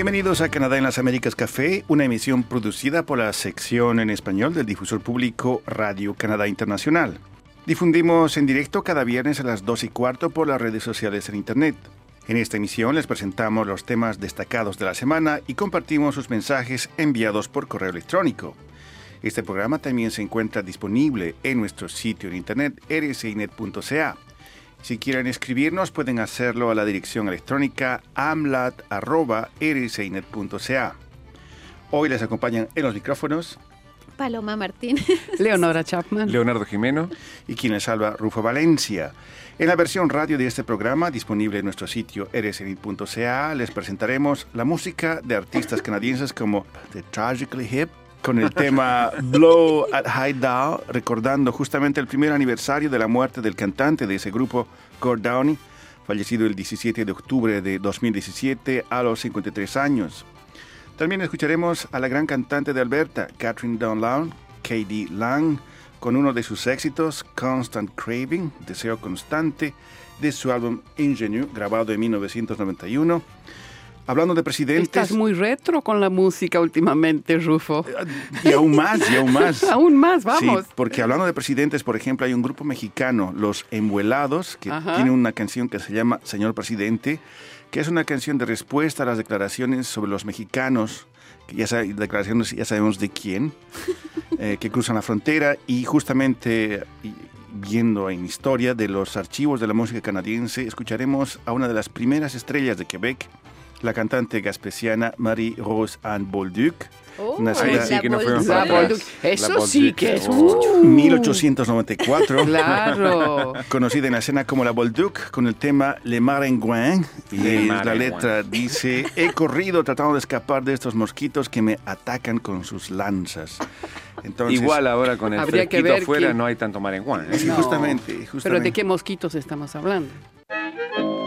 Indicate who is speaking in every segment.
Speaker 1: Bienvenidos a Canadá en las Américas Café, una emisión producida por la sección en español del difusor público Radio Canadá Internacional. Difundimos en directo cada viernes a las 2 y cuarto por las redes sociales en Internet. En esta emisión les presentamos los temas destacados de la semana y compartimos sus mensajes enviados por correo electrónico. Este programa también se encuentra disponible en nuestro sitio en internet rcinet.ca. Si quieren escribirnos pueden hacerlo a la dirección electrónica amlat.rcinet.ca. Hoy les acompañan en los micrófonos
Speaker 2: Paloma Martínez.
Speaker 3: Leonora Chapman.
Speaker 4: Leonardo Jimeno.
Speaker 1: y quien les salva Rufo Valencia. En la versión radio de este programa, disponible en nuestro sitio rsinit.ca, les presentaremos la música de artistas canadienses como The Tragically Hip, con el tema Blow at High Down, recordando justamente el primer aniversario de la muerte del cantante de ese grupo, Gord Downey, fallecido el 17 de octubre de 2017 a los 53 años. También escucharemos a la gran cantante de Alberta, Catherine Dunlawne, K.D. Lang, con uno de sus éxitos, Constant Craving, Deseo Constante, de su álbum Ingenue, grabado en 1991. Hablando de presidentes...
Speaker 3: Estás muy retro con la música últimamente, Rufo.
Speaker 1: Y aún más, y aún más.
Speaker 3: Aún más, vamos.
Speaker 1: Sí, porque hablando de presidentes, por ejemplo, hay un grupo mexicano, Los Embuelados, que
Speaker 3: Ajá.
Speaker 1: tiene una canción que se llama Señor Presidente, que es una canción de respuesta a las declaraciones sobre los mexicanos, que ya sa- declaraciones ya sabemos de quién, eh, que cruzan la frontera y justamente y- viendo en historia de los archivos de la música canadiense, escucharemos a una de las primeras estrellas de Quebec, la cantante gaspesiana Marie-Rose Anne Bolduc,
Speaker 2: Oh,
Speaker 1: Nacida-
Speaker 4: sí que no fuimos
Speaker 3: La Bolduc. Eso
Speaker 4: La
Speaker 3: sí que es.
Speaker 4: Oh.
Speaker 3: Uh,
Speaker 1: 1894.
Speaker 3: Claro.
Speaker 1: Conocida en la escena como la Bolduc, con el tema Le Maringouin. Y
Speaker 4: Le
Speaker 1: la
Speaker 4: Maringouin.
Speaker 1: letra dice: He corrido tratando de escapar de estos mosquitos que me atacan con sus lanzas. Entonces,
Speaker 4: Igual ahora con el
Speaker 3: que
Speaker 4: fresquito afuera
Speaker 3: quién-
Speaker 4: no hay tanto marenguán. ¿eh?
Speaker 1: Sí,
Speaker 3: No.
Speaker 1: justamente,
Speaker 3: Pero
Speaker 1: justamente.
Speaker 3: ¿de qué mosquitos estamos hablando?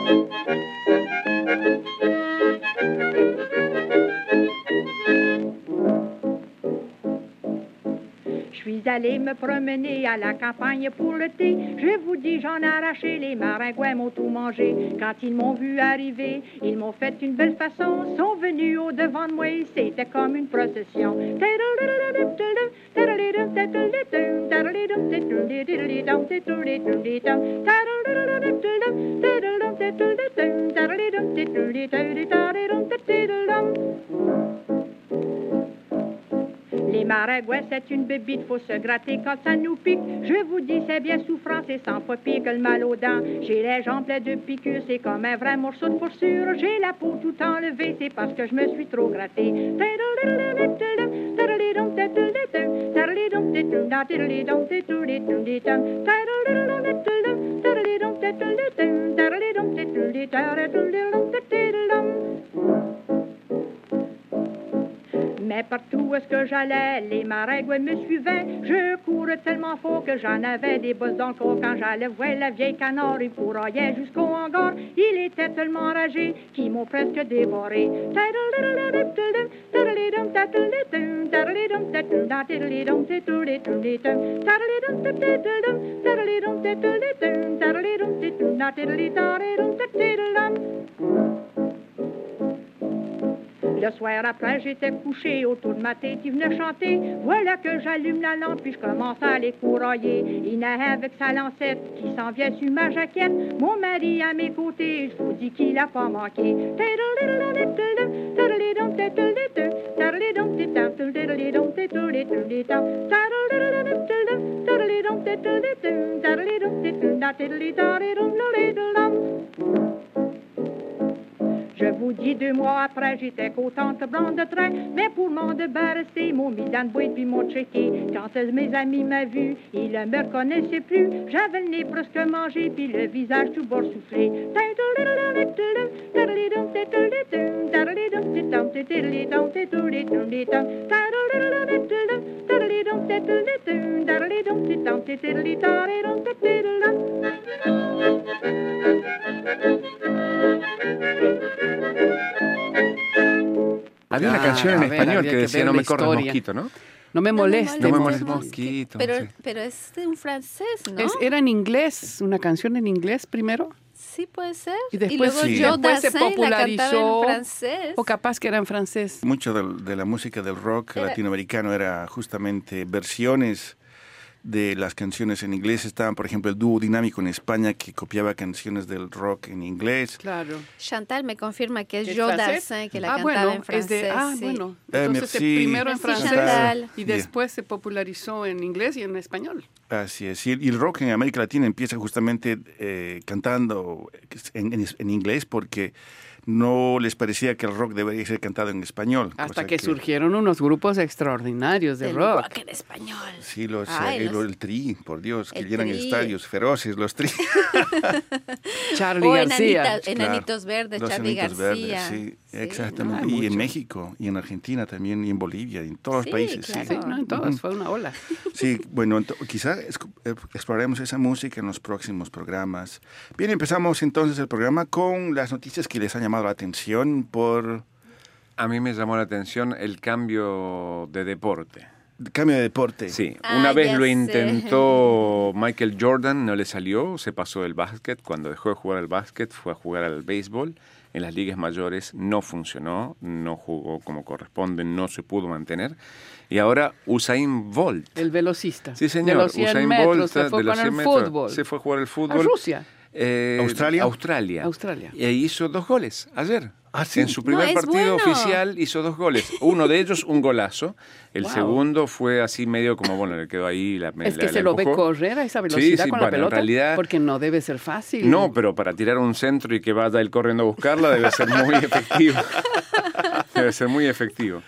Speaker 3: Thank you.
Speaker 5: Je suis allée me promener à la campagne pour le thé. Je vous dis, j'en ai arraché, les maringouins m'ont tout mangé. Quand ils m'ont vu arriver, ils m'ont fait une belle façon. Sont venus au devant de moi, c'était comme une procession. Les maringouins, c'est une bébite, faut se gratter quand ça nous pique. Je vous dis, c'est bien souffrant, c'est sans pire que le mal aux dents. J'ai les jambes pleines de piqûres, c'est comme un vrai morceau de fourrure. J'ai la peau tout enlevée, c'est parce que je me suis trop gratté. Mais partout où est-ce que j'allais, les maringouins me suivaient. Je courais tellement fort que j'en avais des bosses dans le corps. Quand j'allais voir la vieille canard, il fourroyait jusqu'au hangar. Il était tellement enragé qu'ils m'ont presque dévoré. Le soir après, j'étais couché autour de ma tête, il venait chanter. Voilà que j'allume la lampe, puis je commence à les courailler. Il naît avec sa lancette qui s'en vient sur ma jaquette. Mon mari à mes côtés, je vous dis qu'il a pas manqué. Dis, deux mois après, j'étais contente blanche de train. Mais pour m'en débarrasser, ils m'ont mis dans puis m'ont checké. Quand mes amis m'a vu, il ne me reconnaissait plus. J'avais le nez presque mangé, puis le visage tout bord soufflé.
Speaker 4: Había una
Speaker 3: Ah,
Speaker 4: canción en
Speaker 3: a ver,
Speaker 4: español que decía no me corras mosquito, ¿no?
Speaker 3: No me moleste.
Speaker 4: No me
Speaker 2: molestes,
Speaker 4: moleste poquito,
Speaker 2: Pero,
Speaker 4: sí.
Speaker 2: pero es de un francés, ¿no?
Speaker 3: Es- era en inglés, una canción en inglés primero.
Speaker 2: Sí, puede ser.
Speaker 3: Y después,
Speaker 2: luego
Speaker 1: sí.
Speaker 3: Después se popularizó.
Speaker 2: en francés.
Speaker 3: O capaz que era en francés.
Speaker 1: Mucho del- de, la música del rock
Speaker 2: Era-
Speaker 1: latinoamericano era justamente versiones de las canciones en inglés. Estaban, por ejemplo, el dúo dinámico en España que copiaba canciones del rock en inglés.
Speaker 3: Claro.
Speaker 2: Chantal me confirma que es
Speaker 3: ¿Es
Speaker 2: Joe
Speaker 3: francés?
Speaker 2: Dassin que la
Speaker 3: ah,
Speaker 2: cantaba
Speaker 3: bueno,
Speaker 2: en francés.
Speaker 3: es de, ah,
Speaker 2: sí.
Speaker 3: bueno.
Speaker 1: Eh,
Speaker 3: Entonces,
Speaker 1: merci.
Speaker 3: primero en francés
Speaker 2: Chantal.
Speaker 3: y después se popularizó en inglés y en español.
Speaker 1: Así es. Y el, y el rock en América Latina empieza justamente eh, cantando en, en- en inglés porque no les parecía que el rock debería ser cantado en español.
Speaker 3: Hasta
Speaker 1: cosa
Speaker 3: que, surgieron unos grupos extraordinarios de
Speaker 2: Del
Speaker 3: rock.
Speaker 2: en español.
Speaker 1: Sí, los,
Speaker 2: Ay,
Speaker 1: eh,
Speaker 2: los-
Speaker 1: el tri, por Dios, que
Speaker 2: El
Speaker 1: llenan
Speaker 2: Tri.
Speaker 1: estadios feroces, los tri.
Speaker 3: Charlie
Speaker 2: O
Speaker 3: García.
Speaker 2: enanita- enanitos verdes, Charlie
Speaker 1: Enanitos
Speaker 2: García.
Speaker 1: Verdes, Sí, exactamente.
Speaker 3: ¿no?
Speaker 1: Y en
Speaker 3: mucho.
Speaker 1: México, y en Argentina también, y en Bolivia, y en todos
Speaker 2: Sí,
Speaker 1: los países.
Speaker 2: claro.
Speaker 1: Sí.
Speaker 3: Sí, no, en todos, fue una ola.
Speaker 1: Sí, bueno, ento- quizá esc- eh, exploraremos esa música en los próximos programas. Bien, empezamos entonces el programa con las noticias que les han llamado la atención por
Speaker 4: A mí me llamó la atención el cambio de deporte.
Speaker 1: cambio de deporte.
Speaker 4: Sí,
Speaker 2: Ah,
Speaker 4: una vez lo
Speaker 2: sé.
Speaker 4: intentó Michael Jordan, no le salió, se pasó del básquet. Cuando dejó de jugar al básquet, fue a jugar al béisbol. En las ligas mayores no funcionó, no jugó como corresponde, no se pudo mantener. Y ahora Usain Bolt.
Speaker 3: El velocista.
Speaker 4: Sí, señor.
Speaker 3: De los 100
Speaker 4: Usain
Speaker 3: metros,
Speaker 4: Bolt
Speaker 3: se fue
Speaker 4: de los
Speaker 3: con el
Speaker 4: 100 metros,
Speaker 3: fútbol.
Speaker 4: Se fue a jugar el
Speaker 3: A
Speaker 4: fútbol.
Speaker 3: Rusia.
Speaker 4: Eh,
Speaker 1: ¿Australia?
Speaker 4: Australia.
Speaker 3: Australia.
Speaker 4: Y ahí hizo dos goles ayer.
Speaker 1: Ah, ¿sí?
Speaker 4: En su primer
Speaker 2: No,
Speaker 4: partido
Speaker 2: bueno.
Speaker 4: oficial hizo dos goles. Uno de ellos, un golazo. El
Speaker 3: Wow.
Speaker 4: segundo fue así medio como, bueno, le quedó ahí la
Speaker 3: Es
Speaker 4: la-
Speaker 3: que
Speaker 4: la
Speaker 3: se lo ve correr a esa
Speaker 4: Sí,
Speaker 3: velocidad
Speaker 4: sí,
Speaker 3: con la
Speaker 4: bueno, en
Speaker 3: pelota.
Speaker 4: realidad-
Speaker 3: Porque no debe ser fácil.
Speaker 4: No, pero para tirar un centro y que vaya él corriendo a buscarla debe ser muy efectivo. debe ser muy efectivo.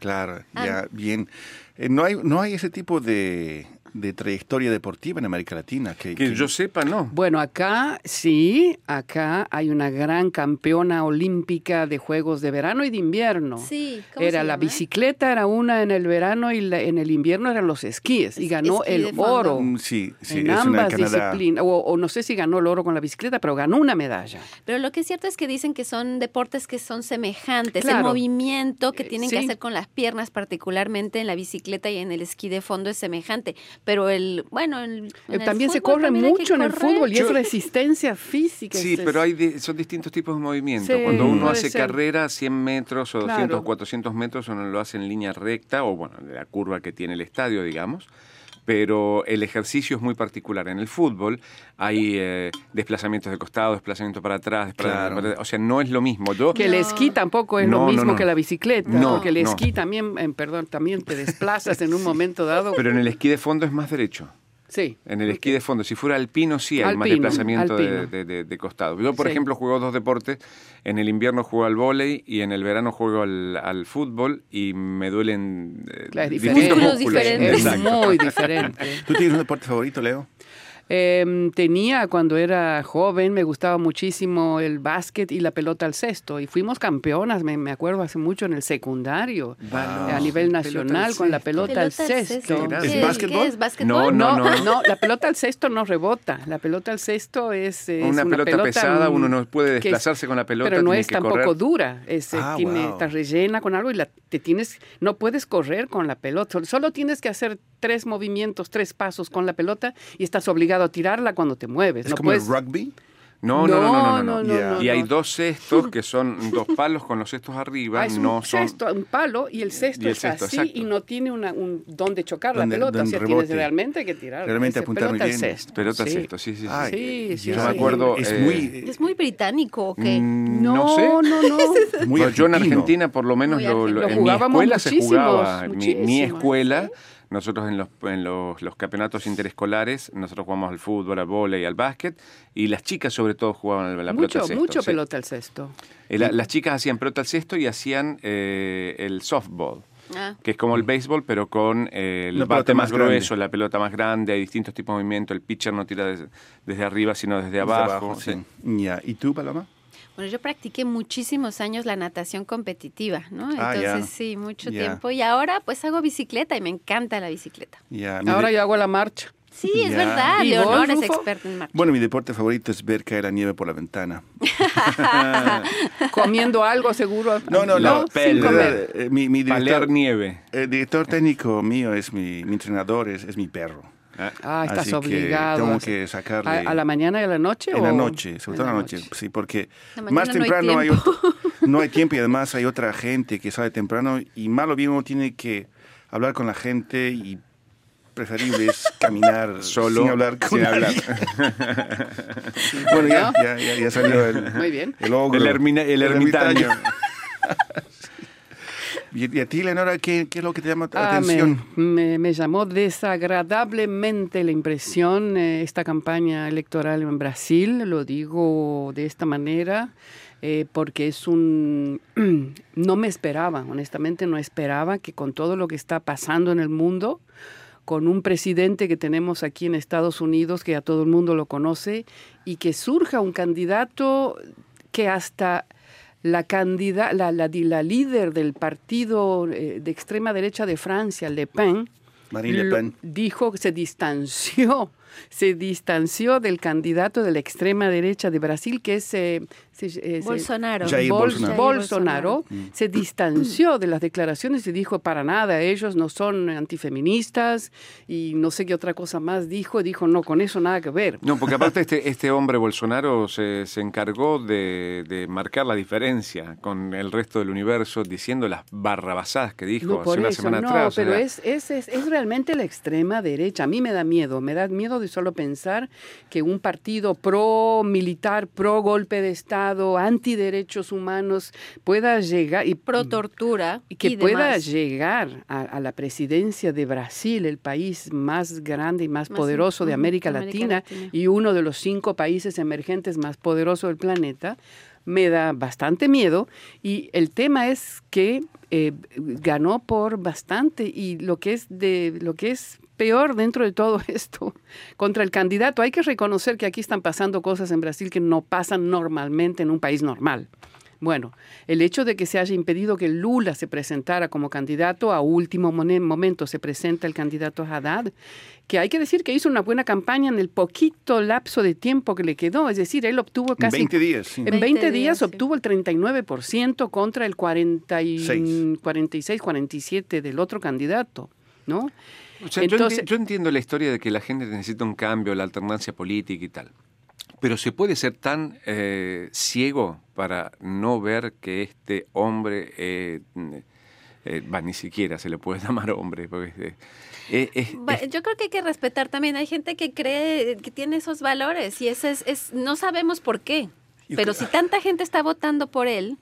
Speaker 1: Claro,
Speaker 2: Ah.
Speaker 1: ya, bien. Eh, no, hay, no hay ese tipo de, de trayectoria deportiva en América Latina. Que,
Speaker 4: Que
Speaker 1: que-
Speaker 4: yo sepa, no.
Speaker 3: Bueno, acá sí, acá hay una gran campeona olímpica de Juegos de verano y de invierno.
Speaker 2: Sí, ¿cómo
Speaker 3: Era
Speaker 2: se
Speaker 3: la bicicleta, era una en el verano y la- en el invierno eran los esquíes. Y ganó
Speaker 2: esquí
Speaker 3: el oro
Speaker 1: Mm, Sí, sí,
Speaker 3: en
Speaker 1: es
Speaker 3: ambas disciplinas. O, o no sé si ganó el oro con la bicicleta, pero ganó una medalla.
Speaker 2: Pero lo que es cierto es que dicen que son deportes que son semejantes. El movimiento que
Speaker 3: Eh,
Speaker 2: tienen que hacer con las piernas, particularmente en la bicicleta y en el esquí de fondo, es semejante. Pero el, bueno, el, en el
Speaker 3: También se corre
Speaker 2: también
Speaker 3: mucho en el fútbol y es resistencia física.
Speaker 4: Sí,
Speaker 3: es-
Speaker 4: pero hay di- son distintos tipos de movimiento.
Speaker 3: Sí,
Speaker 4: Cuando uno hace
Speaker 3: ser.
Speaker 4: carrera 100 metros o 200
Speaker 3: Claro.
Speaker 4: 400 metros, uno lo hace en línea recta o, bueno, de la curva que tiene el estadio, digamos. Pero el ejercicio es muy particular. En el fútbol hay eh, desplazamientos de costado, desplazamiento para atrás, desplazamiento
Speaker 1: Claro.
Speaker 4: para atrás. O sea, no es lo mismo. Yo,
Speaker 3: Que el esquí tampoco es
Speaker 4: No,
Speaker 3: lo mismo
Speaker 4: no.
Speaker 3: que la bicicleta,
Speaker 4: No,
Speaker 3: porque el
Speaker 4: no.
Speaker 3: esquí también, eh, perdón, también te desplazas en un momento dado.
Speaker 4: pero en el esquí de fondo es más derecho.
Speaker 3: Sí.
Speaker 4: En el esquí de fondo, si fuera alpino, sí hay más desplazamiento de,
Speaker 3: alpino.
Speaker 4: de- de- de costado. Yo, por
Speaker 3: Sí.
Speaker 4: ejemplo, juego dos deportes. En el invierno juego al vóley y en el verano juego al, al fútbol y me duelen eh,
Speaker 3: Claro, es diferente.
Speaker 2: Músculos. diferentes.
Speaker 3: Es
Speaker 4: Exacto.
Speaker 3: muy diferente.
Speaker 1: ¿Tú tienes un deporte favorito, Leo?
Speaker 3: Em, tenía cuando era joven, me gustaba muchísimo el básquet y la pelota al cesto. Y fuimos campeonas, me, me acuerdo hace mucho en el secundario,
Speaker 4: Wow.
Speaker 3: a nivel nacional
Speaker 4: al
Speaker 3: con la pelota, al cesto.
Speaker 1: ¿Es
Speaker 2: ¿Qué-
Speaker 1: básquetbol?
Speaker 2: ¿Qué es básquetbol?
Speaker 4: No,
Speaker 3: No,
Speaker 4: no.
Speaker 3: no, la pelota al cesto no rebota. La pelota al cesto es, es
Speaker 4: Una, pelota, pesada,
Speaker 3: mm,
Speaker 4: uno no puede desplazarse con la pelota.
Speaker 3: pero no es
Speaker 4: que
Speaker 3: tampoco
Speaker 4: correr.
Speaker 3: dura. Es, eh,
Speaker 1: Ah,
Speaker 3: tiene,
Speaker 1: wow.
Speaker 3: Está rellena con algo y la, te tienes, no puedes correr con la pelota. Solo- Solo tienes que hacer tres movimientos, tres pasos con la pelota y estás obligado a tirarla cuando te mueves.
Speaker 1: ¿Es
Speaker 3: no
Speaker 1: como
Speaker 3: puedes,
Speaker 1: el rugby?
Speaker 4: No, no, no, no, no, no.
Speaker 3: no,
Speaker 1: Ya.
Speaker 3: no,
Speaker 4: Y hay dos cestos que son dos palos con los cestos arriba,
Speaker 3: Ah, es un
Speaker 4: no son.
Speaker 3: cesto, un palo y el cesto
Speaker 4: Y el
Speaker 3: es
Speaker 4: cesto,
Speaker 3: así
Speaker 4: exacto.
Speaker 3: y no tiene una, un donde chocar
Speaker 1: Donde-
Speaker 3: la pelota.
Speaker 1: donde
Speaker 3: o sea,
Speaker 1: rebote.
Speaker 3: tienes realmente que tirar.
Speaker 1: Realmente apuntar muy
Speaker 3: pelota
Speaker 1: bien.
Speaker 3: cesto.
Speaker 4: Pelota
Speaker 3: Sí.
Speaker 4: cesto, sí, sí. sí.
Speaker 1: Ay,
Speaker 3: Sí, sí,
Speaker 1: ya.
Speaker 4: Yo me acuerdo,
Speaker 1: Es
Speaker 4: eh,
Speaker 1: muy...
Speaker 2: ¿Es muy británico o qué?
Speaker 4: Mm,
Speaker 3: No,
Speaker 4: no sé.
Speaker 3: no, no.
Speaker 1: muy
Speaker 4: yo en. Argentina, por lo menos, lo, lo- en mi
Speaker 3: jugábamos
Speaker 4: escuela se jugaba. Mi, escuela, nosotros en los, en los, los campeonatos interescolares, nosotros jugamos al fútbol, al vóley, al básquet, y las chicas sobre todo jugaban la pelota
Speaker 3: mucho,
Speaker 4: al cesto.
Speaker 3: mucho
Speaker 4: sí.
Speaker 3: pelota al cesto.
Speaker 4: Eh, la- las chicas hacían pelota al cesto y hacían eh, el softball.
Speaker 2: Ah.
Speaker 4: Que es como el béisbol, pero con eh, el bate
Speaker 1: pelota
Speaker 4: más grueso, la pelota más grande, hay distintos tipos de movimiento. El pitcher no tira des- desde arriba, sino desde
Speaker 1: Desde
Speaker 4: abajo.
Speaker 1: sí. ¿Y tú, Paloma?
Speaker 2: Bueno, yo practiqué muchísimos años la natación competitiva, ¿no?
Speaker 1: Ah,
Speaker 2: Entonces,
Speaker 1: ya.
Speaker 2: sí, mucho tiempo. Y ahora, pues hago bicicleta y me encanta la bicicleta.
Speaker 1: Ya. me
Speaker 3: Ahora yo hago la marcha.
Speaker 2: Sí, es verdad.
Speaker 3: ¿Y
Speaker 2: Leonor es
Speaker 3: Rufo?
Speaker 2: experta en marcha.
Speaker 1: Bueno, mi deporte favorito es ver caer la nieve por la ventana.
Speaker 3: Comiendo algo seguro.
Speaker 1: No, no, no.
Speaker 3: sin comer.
Speaker 1: verdad, eh, mi, director,
Speaker 4: nieve.
Speaker 1: el director técnico mío es mi, mi entrenador, es, es mi perro.
Speaker 4: Ah,
Speaker 3: estás
Speaker 1: Así que
Speaker 3: obligado.
Speaker 1: tengo
Speaker 3: a-
Speaker 1: que sacarle...
Speaker 3: ¿A, a la mañana y a la noche?
Speaker 1: En la
Speaker 3: o-
Speaker 1: noche, sobre todo en la noche,
Speaker 3: noche?
Speaker 1: sí, porque
Speaker 2: La
Speaker 1: más
Speaker 2: no hay
Speaker 1: temprano hay,
Speaker 2: tiempo.
Speaker 1: otro- no hay tiempo y además hay otra gente que sale temprano y malo bien uno tiene que hablar con la gente y preferible es caminar
Speaker 4: Solo,
Speaker 1: sin hablar con
Speaker 4: sin hablar.
Speaker 1: bueno, ya, ya, ya, ya salió el,
Speaker 3: Muy bien.
Speaker 1: el ogro.
Speaker 4: El ermina- el ermitaño.
Speaker 1: ¿Y, y a ti, Leonora, qué, qué es lo que te llama la
Speaker 3: Ah, me,
Speaker 1: atención?
Speaker 3: me- me llamó desagradablemente la impresión eh, esta campaña electoral en Brasil, lo digo de esta manera, eh, porque es un... no me esperaba, honestamente no esperaba que con todo lo que está pasando en el mundo, con un presidente que tenemos aquí en Estados Unidos, que a todo el mundo lo conoce, y que surja un candidato que hasta la, candida- la, la, la líder del partido eh, de extrema derecha de Francia, Le Pen,
Speaker 1: Marine Le Pen.
Speaker 3: dijo que se distanció, se distanció del candidato de la extrema derecha de Brasil, que es... eh, se- eh, se-
Speaker 2: Bolsonaro.
Speaker 1: Jair
Speaker 3: Bol-
Speaker 1: Bolsonaro.
Speaker 3: Bolsonaro se distanció de las declaraciones y dijo para nada, ellos no son antifeministas y no sé qué otra cosa más dijo, dijo no, con eso nada que ver.
Speaker 4: No, porque aparte este, este hombre Bolsonaro se, se encargó de, de marcar la diferencia con el resto del universo diciendo las barrabasadas que dijo
Speaker 3: No,
Speaker 4: hace
Speaker 3: por
Speaker 4: una
Speaker 3: eso,
Speaker 4: semana
Speaker 3: no,
Speaker 4: atrás. o
Speaker 3: pero
Speaker 4: sea,
Speaker 3: es, es, es, es realmente la extrema derecha. A mí me da miedo, me da miedo de solo pensar que un partido pro militar, pro golpe de Estado, antiderechos humanos pueda llegar y
Speaker 2: Pro tortura.
Speaker 3: y que
Speaker 2: y
Speaker 3: pueda
Speaker 2: demás.
Speaker 3: llegar a, a la presidencia de Brasil, el país más grande y más,
Speaker 2: Más
Speaker 3: poderoso de América,
Speaker 2: América
Speaker 3: Latina,
Speaker 2: Latina.
Speaker 3: y uno de los cinco países emergentes más poderosos del planeta, me da bastante miedo. Y el tema es que eh, ganó por bastante y lo que es de lo que es peor dentro de todo esto contra el candidato hay que reconocer que aquí están pasando cosas en Brasil que no pasan normalmente en un país normal. Bueno, el hecho de que se haya impedido que Lula se presentara como candidato, a último momento se presenta el candidato Haddad, que hay que decir que hizo una buena campaña en el poquito lapso de tiempo que le quedó, es decir, él obtuvo
Speaker 1: En
Speaker 3: casi...
Speaker 1: 20 días, sí.
Speaker 3: En
Speaker 2: 20
Speaker 3: 20 días
Speaker 2: sí.
Speaker 3: obtuvo el 39% contra el 40 y-
Speaker 1: Seis.
Speaker 3: 46, 47 del otro candidato, ¿no?
Speaker 4: O sea, yo
Speaker 3: Entonces-
Speaker 4: enti- yo, entiendo la historia de que la gente necesita un cambio, la alternancia política y tal. Pero se puede ser tan eh, ciego para no ver que este hombre, eh, eh, ni siquiera se le puede llamar hombre, porque eh, es-
Speaker 2: Yo creo que hay que respetar también. Hay gente que cree que tiene esos valores y ese es, es- no sabemos por qué. Pero si tanta gente está votando por él,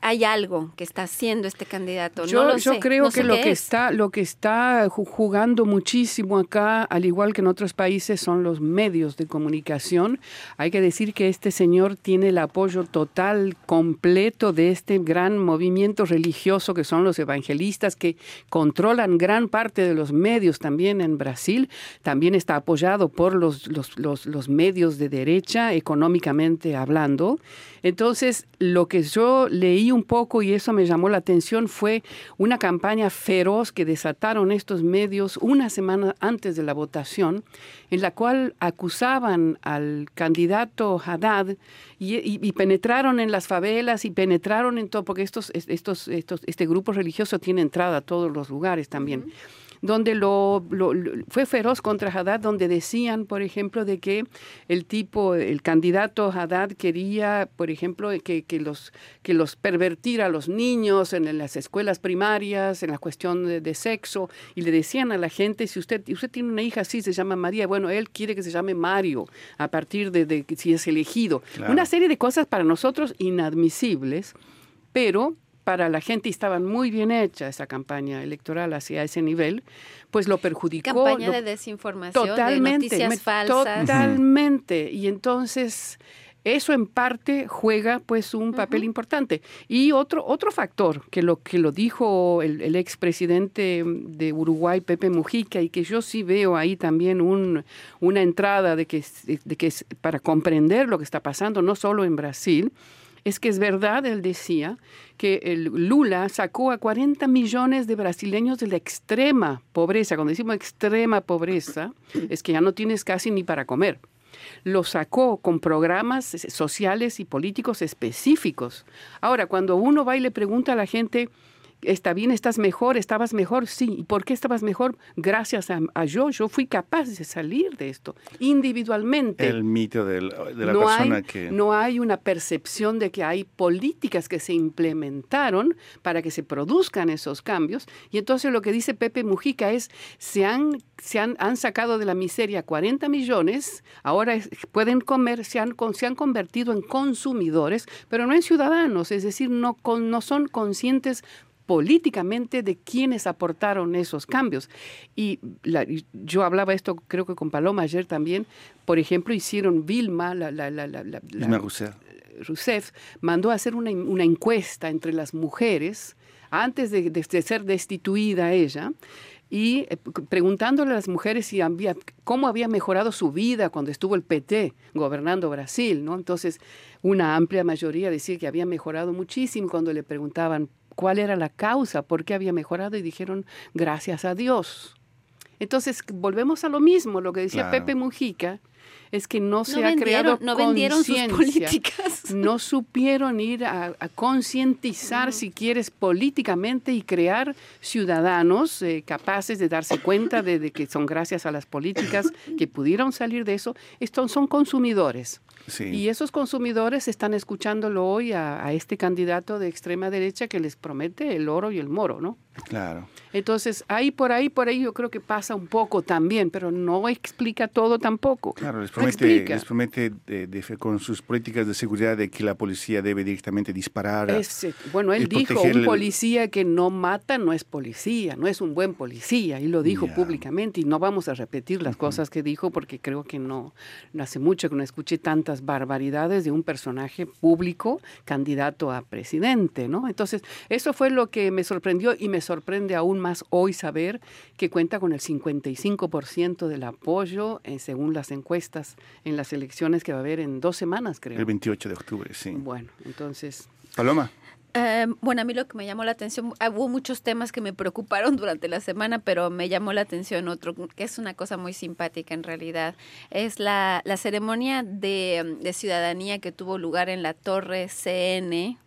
Speaker 2: hay algo que está haciendo este candidato.
Speaker 3: Yo,
Speaker 2: no lo
Speaker 3: yo
Speaker 2: sé,
Speaker 3: creo
Speaker 2: no sé
Speaker 3: que lo que
Speaker 2: es.
Speaker 3: está lo que está ju- jugando muchísimo acá, al igual que en otros países, son los medios de comunicación. Hay que decir que este señor tiene el apoyo total, completo de este gran movimiento religioso que son los evangelistas que controlan gran parte de los medios también en Brasil. También está apoyado por los, los, los, los medios de derecha, económicamente hablando. Entonces, lo que yo leí un poco y eso me llamó la atención fue una campaña feroz que desataron estos medios una semana antes de la votación, en la cual acusaban al candidato Haddad y, penetraron en las favelas y penetraron en todo, porque estos, estos, estos, este grupo religioso tiene entrada a todos los lugares también donde lo, lo- lo- fue feroz contra Haddad, donde decían, por ejemplo, de que el tipo, el candidato Haddad quería, por ejemplo, que, que los que los pervertir a los niños en, las escuelas primarias, en la cuestión de, de sexo, y le decían a la gente, si usted, usted tiene una hija así, se llama María, bueno, él quiere que se llame Mario, a partir de, si es elegido.
Speaker 1: Claro.
Speaker 3: Una serie de cosas para nosotros inadmisibles, pero para la gente y estaban muy bien hecha esa campaña electoral hacia ese nivel, pues lo perjudicó.
Speaker 2: Campaña
Speaker 3: lo-
Speaker 2: de desinformación,
Speaker 3: totalmente,
Speaker 2: de noticias
Speaker 3: me-
Speaker 2: falsas.
Speaker 3: Totalmente. Y entonces eso en parte juega pues un papel importante. Y otro, otro factor que lo, que lo dijo el, el expresidente de Uruguay, Pepe Mujica, y que yo sí veo ahí también un, una entrada de que, de que es para comprender lo que está pasando, no solo en Brasil, es que es verdad, él decía, que el Lula sacó a 40 millones de brasileños de la extrema pobreza. Cuando decimos extrema pobreza, es que ya no tienes casi ni para comer. Lo sacó con programas sociales y políticos específicos. Ahora, cuando uno va y le pregunta a la gente, está bien, estás mejor, estabas mejor, sí. ¿Y por qué estabas mejor? Gracias a, yo, yo fui capaz de salir de esto individualmente.
Speaker 1: El mito de la
Speaker 3: no
Speaker 1: persona
Speaker 3: hay,
Speaker 1: que...
Speaker 3: No hay una percepción de que hay políticas que se implementaron para que se produzcan esos cambios. Y entonces lo que dice Pepe Mujica es, se han, se han, han sacado de la miseria 40 millones, ahora pueden comer, se han, se han convertido en consumidores, pero no en ciudadanos, es decir, no, con, no son conscientes políticamente de quienes aportaron esos cambios. Y yo hablaba esto creo que con Paloma ayer también, por ejemplo, hicieron Vilma, la... la, la, la
Speaker 1: Vilma Rousseff.
Speaker 3: Rousseff mandó a hacer una, una, encuesta entre las mujeres antes de, de, de ser destituida ella y eh, preguntándole a las mujeres si había, cómo había mejorado su vida cuando estuvo el PT gobernando Brasil, ¿no? Entonces, una amplia mayoría decía que había mejorado muchísimo cuando le preguntaban cuál era la causa, por qué había mejorado y dijeron, gracias a Dios. Entonces, volvemos a lo mismo, lo que decía
Speaker 1: Claro.
Speaker 3: Pepe Mujica, es que no se ha creado
Speaker 2: no vendieron sus políticas.
Speaker 3: No supieron ir a, a concientizar, si quieres, políticamente y crear ciudadanos eh, capaces de darse cuenta de, de que son gracias a las políticas que pudieron salir de eso. Estos son consumidores.
Speaker 1: Sí.
Speaker 3: Y esos consumidores están escuchándolo hoy a, a este candidato de extrema derecha que les promete el oro y el moro, ¿no?
Speaker 1: Claro.
Speaker 3: Entonces, ahí por ahí, por ahí yo creo que pasa un poco también, pero no explica todo tampoco.
Speaker 1: Claro, les promete, les promete de- de- con sus políticas de seguridad de que la policía debe directamente disparar.
Speaker 3: Ese- bueno, él dijo, un policía que no mata no es policía, no es un buen policía, y lo dijo
Speaker 1: Ya.
Speaker 3: públicamente, y no vamos a repetir las cosas que dijo porque creo que no, no hace mucho que no escuché tantas barbaridades de un personaje público candidato a presidente, ¿no? Entonces, eso fue lo que me sorprendió y me sorprende aún más hoy saber que cuenta con el 55% del apoyo, eh, según las encuestas, en las elecciones que va a haber en dos semanas, creo.
Speaker 1: El 28 de octubre, sí.
Speaker 3: Bueno, entonces...
Speaker 1: Paloma.
Speaker 2: Eh, bueno, a mí lo que me llamó la atención, ah, hubo muchos temas que me preocuparon durante la semana, pero me llamó la atención otro, que es una cosa muy simpática en realidad. Es la, la ceremonia de, de ciudadanía que tuvo lugar en la Torre CN.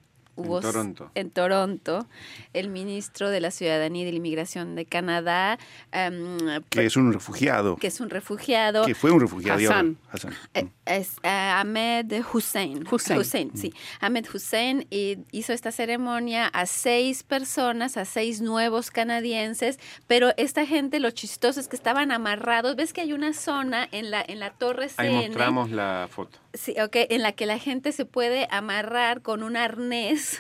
Speaker 2: Hubo s-
Speaker 4: Toronto.
Speaker 2: En Toronto, el ministro de la Ciudadanía y de la Inmigración de Canadá, em,
Speaker 1: Que es un refugiado.
Speaker 2: que es un refugiado,
Speaker 1: Que fue un refugiado.
Speaker 3: Hassan.
Speaker 1: Hassan.
Speaker 2: eh, es eh, Ahmed Hussein.
Speaker 3: Hussein.
Speaker 2: sí. Ahmed Hussein y hizo esta ceremonia a seis personas, a seis nuevos canadienses, pero esta gente, lo chistoso es que estaban amarrados. ¿Ves que hay una zona en la, en la torre
Speaker 4: Ahí
Speaker 2: CN?
Speaker 4: mostramos la foto.
Speaker 2: Sí, ok, en la que la gente se puede amarrar con un arnés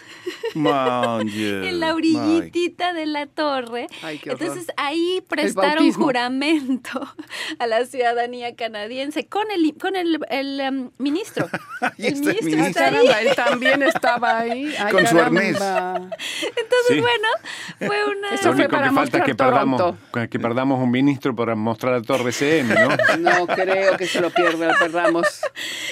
Speaker 1: Mon
Speaker 2: en la
Speaker 1: my-
Speaker 2: orillitita de la torre.
Speaker 3: Ay, qué.
Speaker 2: Entonces ahí prestaron juramento a la ciudadanía canadiense con el, con el, el, em, ministro. El ministro
Speaker 1: ministro.
Speaker 2: está ahí.
Speaker 3: Caramba, él también estaba ahí. Ay,
Speaker 1: Con su
Speaker 3: caramba.
Speaker 2: Entonces,
Speaker 4: Sí.
Speaker 2: bueno, fue una...
Speaker 3: Eso
Speaker 4: Lo
Speaker 3: fue
Speaker 4: único
Speaker 3: para
Speaker 4: que falta que perdamos, que perdamos un ministro para mostrar la Torre CN, ¿no?
Speaker 3: No creo que se lo pierda, perdamos.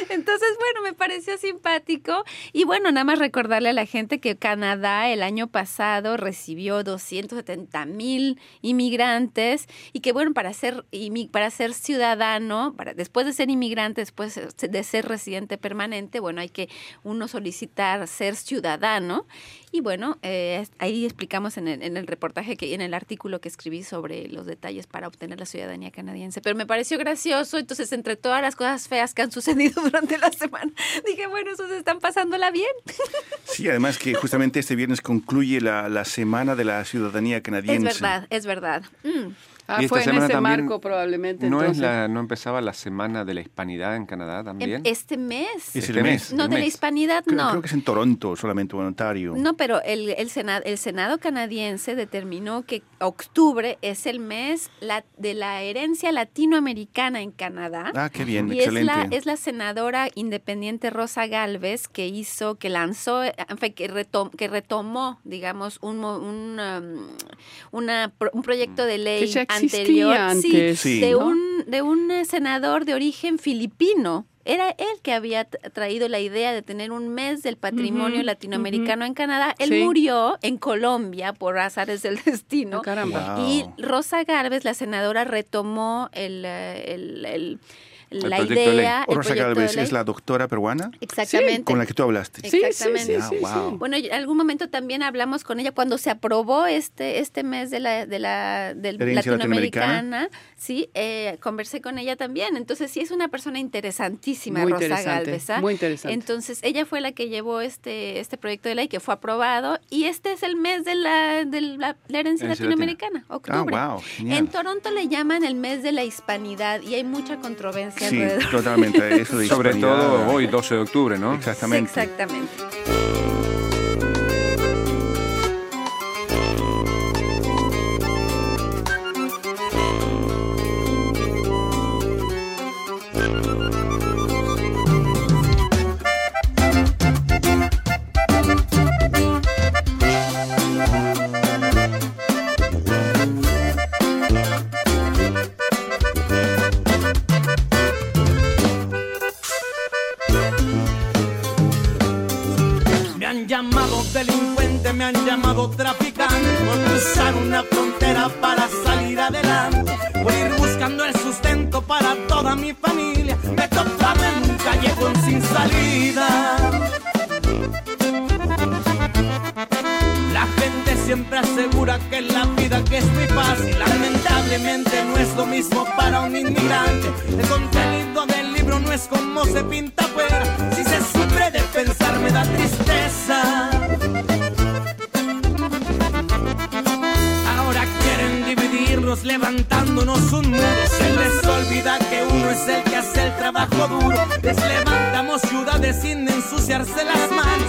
Speaker 2: Entonces, bueno, me pareció simpático. Y bueno, nada más recordarle a la gente que Canadá el año pasado recibió 270 mil inmigrantes y que, bueno, para ser, para ser ciudadano, para, después de ser inmigrante, después de ser residente permanente, bueno, hay que uno solicitar ser ciudadano. Y bueno, eh, ahí explicamos en el, en el reportaje, que en el artículo que escribí sobre los detalles para obtener la ciudadanía canadiense. Pero me pareció gracioso, entonces entre todas las cosas feas que han sucedido durante la semana, dije, bueno, esos están pasándola bien.
Speaker 1: Sí, además que justamente este viernes concluye la, la Semana de la Ciudadanía
Speaker 2: Es
Speaker 1: Canadiense.
Speaker 2: verdad, es verdad. Mm.
Speaker 3: Ah,
Speaker 4: Y esta
Speaker 3: fue en ese
Speaker 4: también
Speaker 3: marco probablemente.
Speaker 4: ¿No, es la, ¿No empezaba la semana de la hispanidad en Canadá
Speaker 2: Em,
Speaker 4: también?
Speaker 2: Este mes.
Speaker 1: Es
Speaker 4: Este
Speaker 1: el
Speaker 4: mes.
Speaker 2: No,
Speaker 4: el
Speaker 2: de la hispanidad
Speaker 1: Creo,
Speaker 2: no.
Speaker 1: creo que es en Toronto, solamente en Ontario.
Speaker 2: No, pero el, el, Senado, el Senado canadiense determinó que octubre es el mes la- de la herencia latinoamericana en Canadá.
Speaker 1: Ah, qué bien,
Speaker 2: Y es
Speaker 1: excelente.
Speaker 2: la, es la senadora independiente Rosa Galvez que hizo, que lanzó, que, retom- que retomó, digamos, un, mo- un, um, una pro- un proyecto de ley
Speaker 3: Que
Speaker 2: anterior
Speaker 3: antes,
Speaker 2: sí,
Speaker 1: Sí.
Speaker 2: de,
Speaker 3: ¿no?
Speaker 2: un, de un senador de origen filipino. era él que había traído la idea de tener un mes del patrimonio latinoamericano en Canadá. Él murió en Colombia por azares del destino.
Speaker 3: Oh,
Speaker 2: y Rosa Garbes, la senadora, retomó el, eh, el la idea.
Speaker 1: Rosa Galvez es la doctora peruana.
Speaker 2: Exactamente.
Speaker 1: con la que tú hablaste.
Speaker 2: Exactamente.
Speaker 1: Sí, ah,
Speaker 2: Bueno, en algún momento también hablamos con ella cuando se aprobó este, este mes de la, de la del latinoamericana. Sí, eh, conversé con ella también. Entonces, sí es una persona interesantísima, Rosa Galvez. ¿ah?
Speaker 3: Muy interesante.
Speaker 2: Entonces, ella fue la que llevó este, este proyecto de ley que fue aprobado y este es el mes de la, de la, herencia latinoamericana, octubre.
Speaker 1: Ah, wow,
Speaker 2: en Toronto le llaman el mes de la hispanidad y hay mucha controversia
Speaker 1: Sí, totalmente. Eso
Speaker 4: Sobre todo hoy, 12 de octubre, ¿no?
Speaker 1: Exactamente.
Speaker 2: Exactamente.
Speaker 6: mismo para un inmigrante. El contenido del libro no es como se pinta fuera. Si se sufre de pensar me da tristeza. Ahora quieren dividirnos levantándonos un muro. Se les olvida que uno es el que hace el trabajo duro. Les levantamos ciudades sin ensuciarse las manos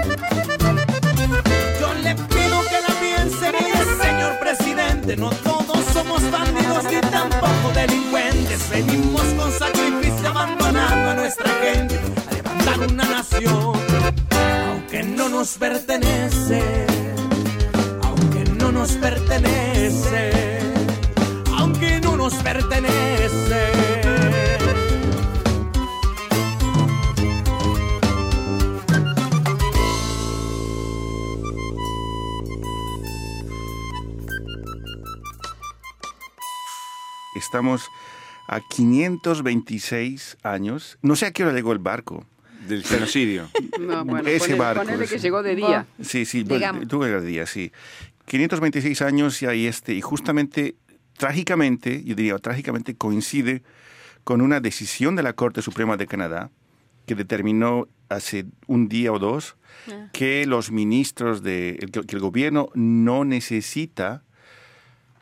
Speaker 6: no todos somos bandidos ni tampoco delincuentes. Venimos con sacrificio abandonando a nuestra gente a levantar una nación, aunque no nos pertenece nos pertenece, aunque no nos pertenece.
Speaker 1: Estamos a 526 años. No sé a qué hora llegó el barco.
Speaker 4: Del genocidio.
Speaker 1: Ese barco.
Speaker 3: que llegó de día.
Speaker 1: Sí, sí, tuve de día, sí. 526 años y ahí este, y justamente, trágicamente, yo diría trágicamente, coincide con una decisión de la Corte Suprema de Canadá que determinó hace un día o dos ah. que los ministros de que el gobierno no necesita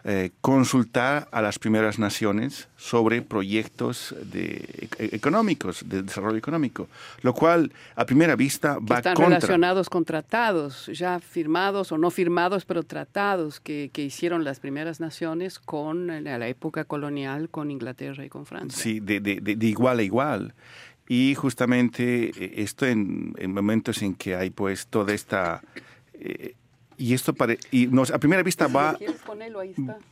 Speaker 1: eh, consultar a las primeras naciones sobre proyectos de, e, económicos, de desarrollo económico, lo cual a primera vista va
Speaker 3: están relacionados con tratados, ya firmados o no firmados, pero tratados que, que hicieron las primeras naciones con en la época colonial con Inglaterra y con Francia.
Speaker 1: Sí, de, de, de igual a igual. Y justamente eh, esto en, en, momentos en que hay pues toda esta... Eh, y esto y nos, a primera vista va,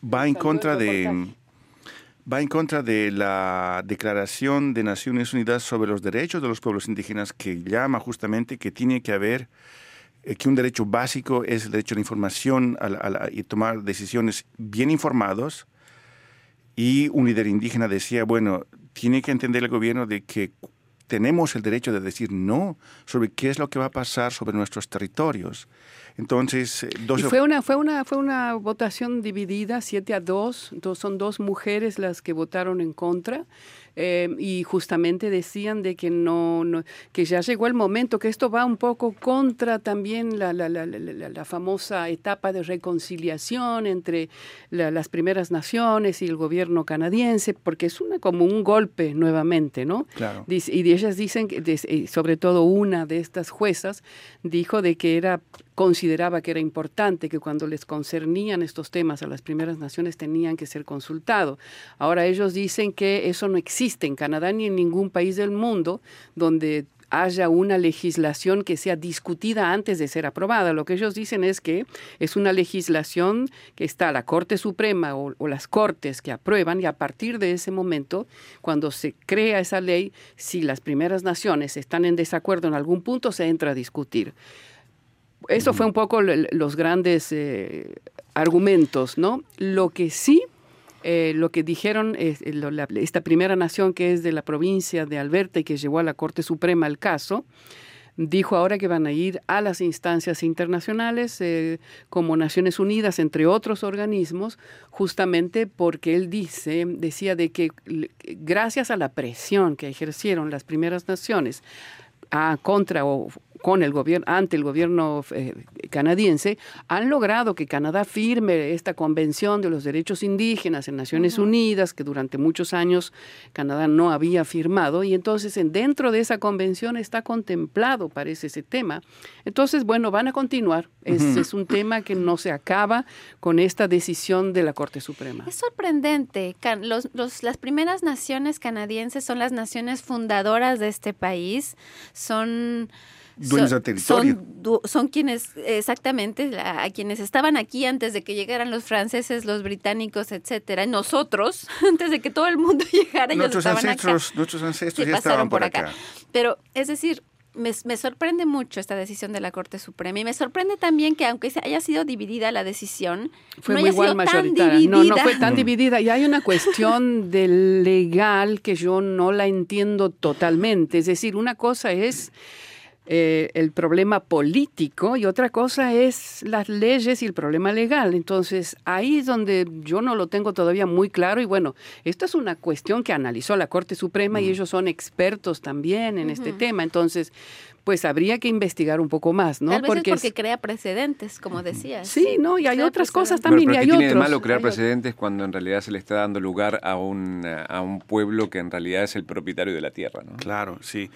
Speaker 1: va en contra de va en contra de la Declaración de Naciones Unidas sobre los Derechos de los Pueblos Indígenas que llama justamente que tiene que haber eh, que un derecho básico es el derecho a la información y tomar decisiones bien informados. Y un líder indígena decía, bueno, tiene que entender el gobierno de que tenemos el derecho de decir no sobre qué es lo que va a pasar sobre nuestros territorios. Entonces,
Speaker 3: eh, dos... fue, una, fue, una, fue una votación dividida, 7 a 2, son dos mujeres las que votaron en contra. Eh, y justamente decían de que no, que ya llegó el momento, que esto va un poco contra también la, la, la, la famosa etapa de reconciliación entre las primeras naciones y el gobierno canadiense, porque es una como un golpe nuevamente, ¿no?
Speaker 1: Claro.
Speaker 3: Y ellas dicen, que, sobre todo una de estas juezas, dijo de que era consideraba que era importante que cuando les concernían estos temas a las primeras naciones tenían que ser consultados. Ahora ellos dicen que eso no existe en Canadá ni en ningún país del mundo donde haya una legislación que sea discutida antes de ser aprobada. Lo que ellos dicen es que es una legislación que está la Corte Suprema o, las Cortes que aprueban y a partir de ese momento, cuando se crea esa ley, si las primeras naciones están en desacuerdo en algún punto, se entra a discutir. Eso fue un poco los grandes eh, argumentos, ¿no? Lo que sí, eh, lo que dijeron eh, esta primera nación que es de la provincia de Alberta y que llevó a la Corte Suprema el caso, dijo ahora que van a ir a las instancias internacionales como Naciones Unidas, entre otros organismos, justamente porque él dice, decía de que gracias a la presión que ejercieron las primeras naciones a contra o con el gobierno, ante el gobierno eh, canadiense, han logrado que Canadá firme esta convención de los derechos indígenas en Naciones Unidas, que durante muchos años Canadá no había firmado, y entonces en, dentro de esa convención está contemplado, parece ese tema. Entonces, bueno, van a continuar. Es, es un tema que no se acaba con esta decisión de la Corte Suprema.
Speaker 2: Es sorprendente. Los, los, las primeras naciones canadienses son las naciones fundadoras de este país. Son
Speaker 1: dueños del territorio.
Speaker 2: Son, quienes, exactamente, a quienes estaban aquí antes de que llegaran los franceses, los británicos, etcétera. Nosotros, antes de que todo el mundo llegara,
Speaker 1: nuestros ancestros, Nuestros ancestros ya estaban por acá.
Speaker 2: Pero, es decir, me, sorprende mucho esta decisión de la Corte Suprema y me sorprende también que aunque haya sido dividida la decisión,
Speaker 3: fue
Speaker 2: no
Speaker 3: muy
Speaker 2: haya
Speaker 3: igual
Speaker 2: sido
Speaker 3: mayoritaria.
Speaker 2: tan dividida.
Speaker 3: No, no fue tan dividida. Y hay una cuestión del legal que yo no la entiendo totalmente. Es decir, una cosa es eh, el problema político y otra cosa es las leyes y el problema legal. Entonces, ahí es donde yo no lo tengo todavía muy claro y bueno, esto es una cuestión que analizó la Corte Suprema y ellos son expertos también en este tema. Entonces, pues habría que investigar un poco más, ¿no?
Speaker 2: Tal vez porque, es porque crea precedentes, como decías.
Speaker 3: Sí, no, y hay otras cosas también.
Speaker 4: y
Speaker 3: hay
Speaker 4: tiene
Speaker 3: de
Speaker 4: malo crear precedentes cuando en realidad se le está dando lugar a un, a un pueblo que en realidad es el propietario de la tierra, ¿no?
Speaker 1: Claro, sí.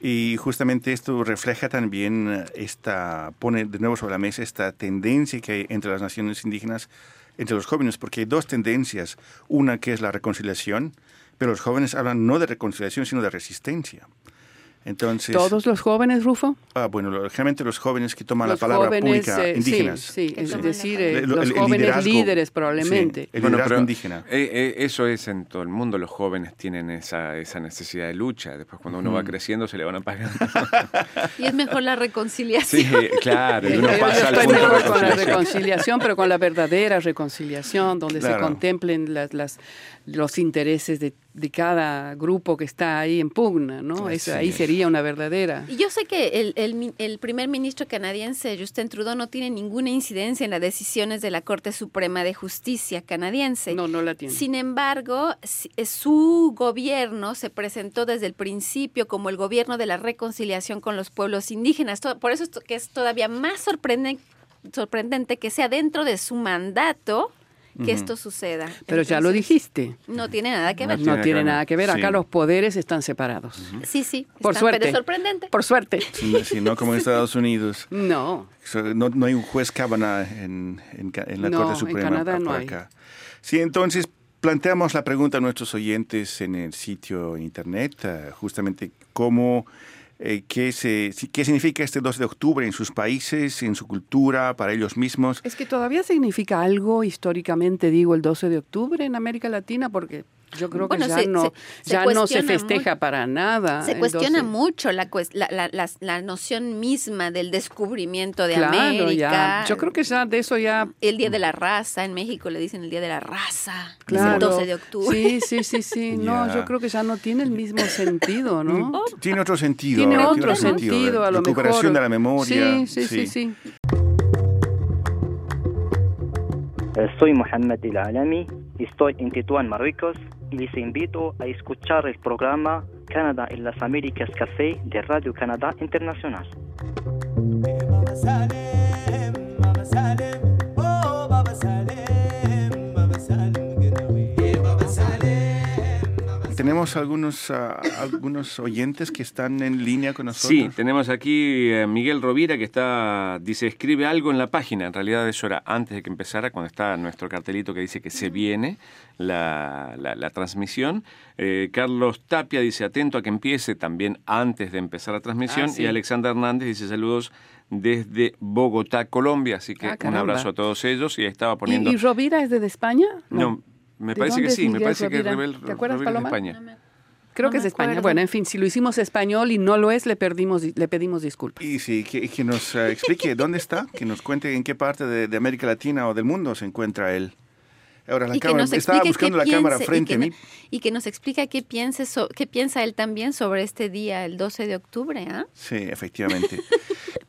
Speaker 1: Y justamente esto refleja también esta, pone de nuevo sobre la mesa esta tendencia que hay entre las naciones indígenas, entre los jóvenes, porque hay dos tendencias. Una que es la reconciliación, pero los jóvenes hablan no de reconciliación, sino de resistencia. Entonces,
Speaker 3: ¿Todos los jóvenes, Rufo?
Speaker 1: Ah, bueno, generalmente los jóvenes que toman la palabra pública
Speaker 3: eh,
Speaker 1: indígenas.
Speaker 3: Sí, es decir, eh, los jóvenes líderes probablemente.
Speaker 1: el liderazgo indígena.
Speaker 4: Eh, eso es en todo el mundo, los jóvenes tienen esa, esa necesidad de lucha. Después cuando uno va creciendo se le van apagando.
Speaker 2: y es mejor la reconciliación.
Speaker 4: Sí, claro. Y uno pasa
Speaker 3: Yo estoy mejor con la reconciliación, pero con la verdadera reconciliación, donde se contemplen las, las, los intereses de de cada grupo que está ahí en pugna, ¿no? Eso, ahí sería una verdadera.
Speaker 2: Y yo sé que el, el, el, primer ministro canadiense, Justin Trudeau, no tiene ninguna incidencia en las decisiones de la Corte Suprema de Justicia canadiense.
Speaker 3: No, no la tiene.
Speaker 2: Sin embargo, eh, su gobierno se presentó desde el principio como el gobierno de la reconciliación con los pueblos indígenas. Por eso es que es todavía más sorprendente, sorprendente que sea dentro de su mandato que esto suceda.
Speaker 3: Pero ya lo dijiste.
Speaker 2: No tiene nada que ver.
Speaker 3: No, tiene nada que ver. Acá los poderes están separados.
Speaker 2: Sí, sí.
Speaker 3: Por suerte.
Speaker 2: Pero es sorprendente.
Speaker 3: Por suerte.
Speaker 1: Sí, no como en Estados Unidos.
Speaker 3: No.
Speaker 1: No, no hay un juez Cábana en, en, la Corte Suprema.
Speaker 3: En Canadá no hay.
Speaker 1: Acá. Sí, entonces planteamos la pregunta a nuestros oyentes en el sitio internet, eh, justamente cómo eh, ¿qué, se, ¿Qué significa este 2 de octubre en sus países, en su cultura, para ellos mismos?
Speaker 3: Es que todavía significa algo históricamente, digo, el 12 de octubre en América Latina, porque Yo creo
Speaker 2: Bueno,
Speaker 3: que ya,
Speaker 2: se-
Speaker 3: no,
Speaker 2: se- se
Speaker 3: ya no se
Speaker 2: cuestiona
Speaker 3: festeja
Speaker 2: mucho.
Speaker 3: para nada.
Speaker 2: Se cuestiona
Speaker 3: 12.
Speaker 2: mucho la, la, la, la- la noción misma del descubrimiento de
Speaker 3: Claro,
Speaker 2: América.
Speaker 3: ya. Yo creo que ya de eso ya
Speaker 2: El Día de la Raza, en México le dicen el Día de la Raza, es
Speaker 3: Claro.
Speaker 2: el 12 de octubre.
Speaker 3: Sí, sí, sí, sí. No, yo creo que ya no tiene el mismo sentido, ¿no?
Speaker 1: Tiene otro sentido.
Speaker 3: Tiene otro sentido, a lo mejor.
Speaker 1: Recuperación de la memoria.
Speaker 3: Sí, sí, sí, sí.
Speaker 7: Eh, Soy Mohamed El Alami, estoy en Tetuán, Marruecos, les invito a escuchar el programa Canadá en las Américas Café de Radio Canadá Internacional.
Speaker 1: Tenemos algunos, ah, algunos oyentes que están en línea con nosotros.
Speaker 4: Sí, tenemos aquí eh, Miguel Rovira que está, dice, escribe algo en la página. En realidad eso era antes de que empezara, cuando está nuestro cartelito que dice que se viene la, la- la transmisión. Eh, Carlos Tapia dice, atento a que empiece también antes de empezar la transmisión.
Speaker 3: Ah, sí.
Speaker 4: Y Alexander Hernández dice, saludos desde Bogotá, Colombia. Así que
Speaker 3: Ah,
Speaker 4: un abrazo a todos ellos. Y estaba poniendo...
Speaker 3: ¿Y, y Rovira es de España?
Speaker 4: no, me
Speaker 3: ¿De
Speaker 4: parece que
Speaker 3: es
Speaker 4: sí, me
Speaker 3: Miguel
Speaker 4: parece que
Speaker 3: Rovira?
Speaker 4: Rebel,
Speaker 3: ¿Te acuerdas,
Speaker 4: Rovira es de
Speaker 3: Paloma?
Speaker 4: España.
Speaker 3: Creo
Speaker 2: No
Speaker 3: que es
Speaker 2: me
Speaker 3: de España.
Speaker 2: acuerdo.
Speaker 3: Bueno, en fin, si lo hicimos español y no lo es, le, perdimos, le pedimos disculpas.
Speaker 1: Y sí, que, que nos ah, explique dónde está, que nos cuente en qué parte de, de América Latina o del mundo se encuentra él. Ahora la
Speaker 2: y que
Speaker 1: cámara,
Speaker 2: nos
Speaker 1: estaba buscando la cámara
Speaker 2: piense-
Speaker 1: frente
Speaker 2: y
Speaker 1: a mí.
Speaker 2: no- y que nos explica qué, piense so- qué piensa él también sobre este día, el 12 de octubre. ¿ah?
Speaker 1: Sí, efectivamente.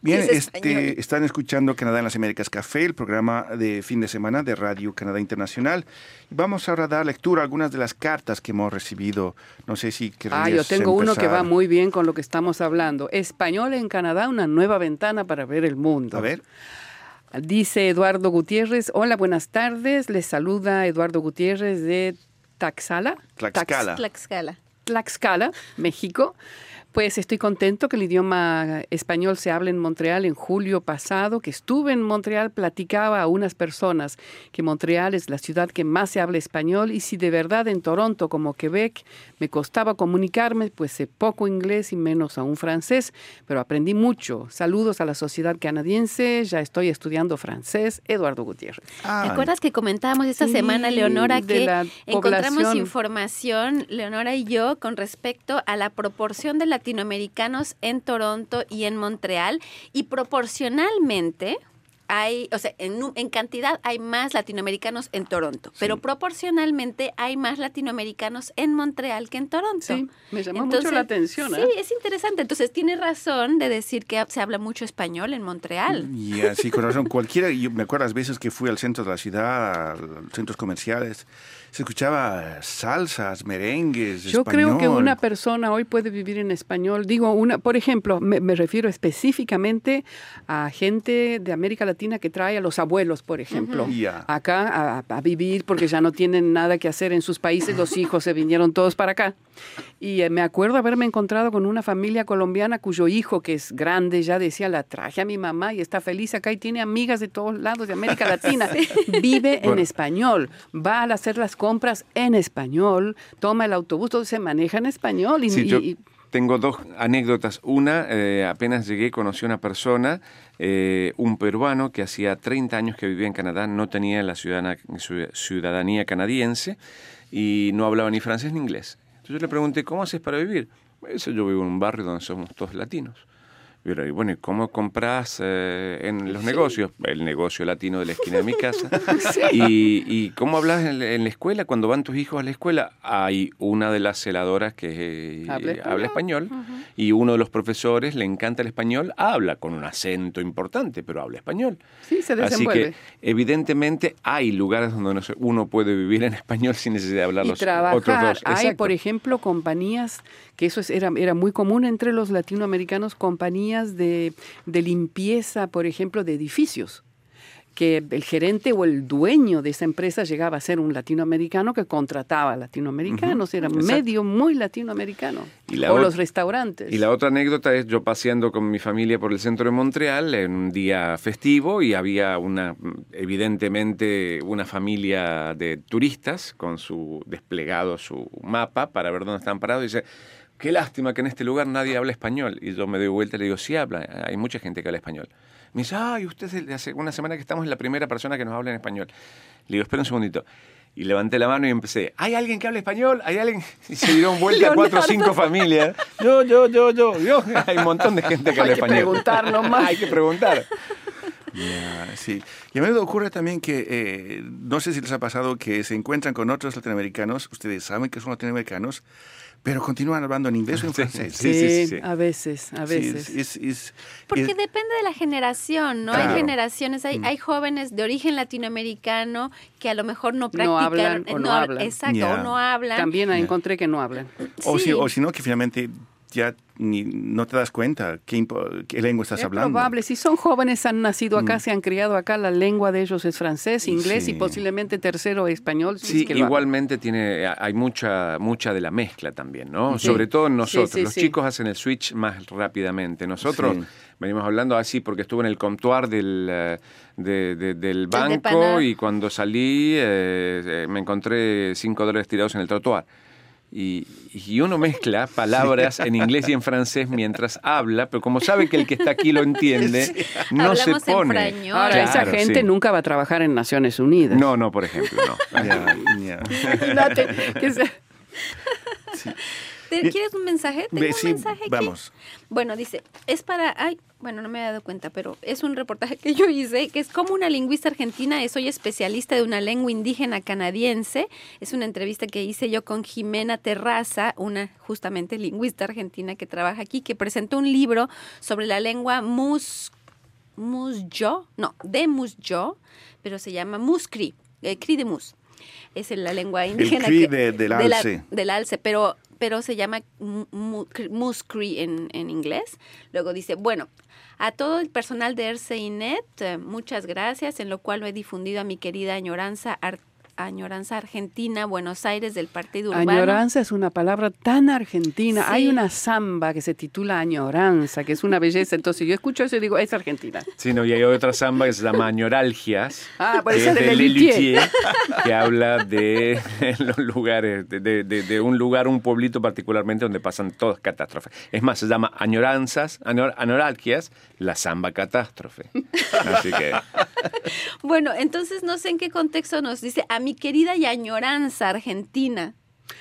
Speaker 1: Bien,
Speaker 2: Es
Speaker 1: este, están escuchando Canadá en las Américas Café, el programa de fin de semana de Radio Canadá Internacional. Vamos ahora a dar lectura a algunas de las cartas que hemos recibido. No sé si
Speaker 3: Ah,
Speaker 1: querrías
Speaker 3: yo tengo uno que va muy bien con lo que estamos hablando. Español en Canadá, una nueva ventana para ver el mundo.
Speaker 1: A ver,
Speaker 3: Dice Eduardo Gutiérrez, hola, buenas tardes. Les saluda Eduardo Gutiérrez de Taxala.
Speaker 1: Tlaxcala.
Speaker 2: Tlaxcala.
Speaker 3: Tlaxcala, México. Pues estoy contento que el idioma español se hable en Montreal en julio pasado, que estuve en Montreal, platicaba a unas personas que Montreal es la ciudad que más se habla español y si de verdad en Toronto como Quebec me costaba comunicarme, pues sé poco inglés y menos aún francés, pero aprendí mucho. Saludos a la sociedad canadiense, ya estoy estudiando francés, Eduardo Gutiérrez.
Speaker 1: Ah,
Speaker 2: ¿Te acuerdas que comentábamos esta
Speaker 3: Sí,
Speaker 2: semana, Leonora, que
Speaker 3: la
Speaker 2: encontramos
Speaker 3: población.
Speaker 2: información, Leonora y yo, con respecto a la proporción de latinoamericanos en Toronto y en Montreal? Y proporcionalmente hay, o sea, en, cantidad hay más latinoamericanos en Toronto, pero proporcionalmente hay más latinoamericanos en Montreal que en Toronto.
Speaker 3: Sí, me llamó mucho la atención,
Speaker 2: Sí,
Speaker 3: ¿eh?
Speaker 2: es interesante. Entonces, tiene razón de decir que se habla mucho español en Montreal.
Speaker 1: Y así con razón, cualquiera, yo me acuerdo las veces que fui al centro de la ciudad, a los centros comerciales, se escuchaba salsas, merengues,
Speaker 3: Yo creo que una persona hoy puede vivir en español. Digo, una, por ejemplo, me, me refiero específicamente a gente de América Latina que trae a los abuelos, por ejemplo, acá a, a vivir porque ya no tienen nada que hacer en sus países. Los hijos se vinieron todos para acá. Y eh, me acuerdo haberme encontrado con una familia colombiana cuyo hijo, que es grande, ya decía, la traje a mi mamá y está feliz acá y tiene amigas de todos lados de América Latina. Vive en español, va a hacer las compras en español, toma el autobús, todo se maneja en español. Y,
Speaker 4: Sí,
Speaker 3: y-
Speaker 4: yo
Speaker 3: y-
Speaker 4: tengo dos anécdotas. Una, eh, apenas llegué, conocí a una persona, eh, un peruano que hacía 30 años que vivía en Canadá, no tenía la ciudadana- ciu- ciudadanía canadiense y no hablaba ni francés ni inglés. Entonces yo le pregunté, ¿cómo haces para vivir? Eso yo vivo en un barrio donde somos todos latinos. Y bueno, ¿y cómo compras eh, en los negocios? El negocio latino de la esquina de mi casa. y, y cómo hablas en, la- en la escuela? Cuando van tus hijos a la escuela, hay una de las celadoras que eh,
Speaker 3: Habla
Speaker 4: habla español y uno de los profesores le encanta el español, habla con un acento importante, pero habla español.
Speaker 3: Sí, se
Speaker 4: Así que evidentemente hay lugares donde uno puede vivir en español sin necesidad de hablar
Speaker 3: y
Speaker 4: los
Speaker 3: trabajar.
Speaker 4: otros dos.
Speaker 3: Hay,
Speaker 4: Exacto.
Speaker 3: por ejemplo, compañías, que eso es- era, era muy común entre los latinoamericanos, compañías de, de limpieza, por ejemplo, de edificios que el gerente o el dueño de esa empresa llegaba a ser un latinoamericano que contrataba a latinoamericanos, era
Speaker 4: exacto.
Speaker 3: medio muy latinoamericano.
Speaker 4: Y la
Speaker 3: o los restaurantes.
Speaker 4: Y la otra anécdota es yo paseando con mi familia por el centro de Montreal en un día festivo y había una, evidentemente, una familia de turistas con su desplegado su mapa para ver dónde están parados y dice, qué lástima que en este lugar nadie habla español. Y yo me doy vuelta y le digo, sí habla, hay mucha gente que habla español. Me dice, ay, usted hace una semana que estamos es la primera persona que nos habla en español. Le digo, espera un segundito. Y levanté la mano y empecé, ¿hay alguien que hable español? ¿Hay alguien? Y se dieron vuelta cuatro o cinco familias. Yo, yo, yo, yo, yo. Hay un montón de gente que habla
Speaker 3: Hay que
Speaker 4: español.
Speaker 3: preguntar nomás.
Speaker 4: Hay que preguntar.
Speaker 1: Ya, sí. Y a menudo ocurre también que, eh, no sé si les ha pasado que se encuentran con otros latinoamericanos, ustedes saben que son latinoamericanos, pero continúan hablando en inglés o en
Speaker 4: Sí,
Speaker 1: francés.
Speaker 4: sí, sí, sí.
Speaker 3: a veces, a
Speaker 1: Sí,
Speaker 3: veces.
Speaker 1: es- es- es-
Speaker 2: Porque
Speaker 1: es-
Speaker 2: depende de la generación, ¿no?
Speaker 1: Claro.
Speaker 2: Hay generaciones, hay, hay jóvenes de origen latinoamericano que a lo mejor no practican.
Speaker 3: hablan o
Speaker 2: eh,
Speaker 3: no
Speaker 2: hab-
Speaker 3: hablan.
Speaker 2: Exacto,
Speaker 1: Ya.
Speaker 2: o no hablan.
Speaker 3: También encontré que no hablan.
Speaker 1: o, si, o si no, que finalmente ya ni, no te das cuenta qué, qué lengua estás
Speaker 3: Es
Speaker 1: hablando.
Speaker 3: probable, si son jóvenes, han nacido acá, se han criado acá, la lengua de ellos es francés, inglés
Speaker 1: Sí.
Speaker 3: y posiblemente tercero español. si
Speaker 4: Sí,
Speaker 3: es que
Speaker 4: igualmente tiene, hay mucha, mucha de la mezcla también, ¿no?
Speaker 3: Sí.
Speaker 4: Sobre todo en nosotros.
Speaker 3: sí,
Speaker 4: Los chicos hacen el switch más rápidamente. Nosotros venimos hablando así porque estuve en el comptoir del, eh, de- de- del
Speaker 2: de
Speaker 4: banco y cuando salí eh, eh, me encontré cinco dólares tirados en el trotuar. Y, y uno mezcla palabras en inglés y en francés mientras habla, pero como sabe que el que está aquí lo entiende, no se
Speaker 2: Hablamos en
Speaker 4: pone.
Speaker 2: frañol.
Speaker 3: Ahora, esa gente
Speaker 4: sí.
Speaker 3: nunca va a trabajar en Naciones Unidas.
Speaker 4: No, no, por ejemplo, no.
Speaker 3: Imagínate que se-
Speaker 2: ¿Te-
Speaker 1: Bien.
Speaker 2: ¿Quieres un mensaje? Tengo un mensaje aquí.
Speaker 1: vamos.
Speaker 2: Bueno, dice, es para, ay, bueno, no me he dado cuenta, pero es un reportaje que yo hice, que es como una lingüista argentina, soy especialista de una lengua indígena canadiense. Es una entrevista que hice yo con Jimena Terraza, una justamente lingüista argentina que trabaja aquí, que presentó un libro sobre la lengua mus, musyo, no, de musyo, pero se llama muscri, eh, cri de mus. Es en la lengua indígena.
Speaker 1: cri
Speaker 2: que-
Speaker 1: de- del alce.
Speaker 2: del alce, pero, pero se llama mu- mu- cr- muscri en, en inglés. Luego dice, bueno, a todo el personal de RCINET, eh, muchas gracias, en lo cual lo he difundido a mi querida añoranza, ar- añoranza argentina, Buenos Aires, del Partido Urbano.
Speaker 3: Añoranza es una palabra tan argentina.
Speaker 2: Sí.
Speaker 3: Hay una samba que se titula Añoranza, que es una belleza. Entonces yo escucho eso y digo, es argentina.
Speaker 4: Sí, no, y hay otra samba que se llama Añoralgias.
Speaker 3: Ah,
Speaker 4: que
Speaker 3: ser
Speaker 4: es
Speaker 3: de
Speaker 4: de
Speaker 3: Lelutier.
Speaker 4: Que habla de los lugares, de, de- de- de un lugar, un pueblito particularmente donde pasan todas catástrofes. Es más, se llama Añoranzas, añor- Añoralgias, la samba catástrofe. Así que,
Speaker 2: Bueno, entonces no sé en qué contexto nos dice a mi querida y añoranza argentina.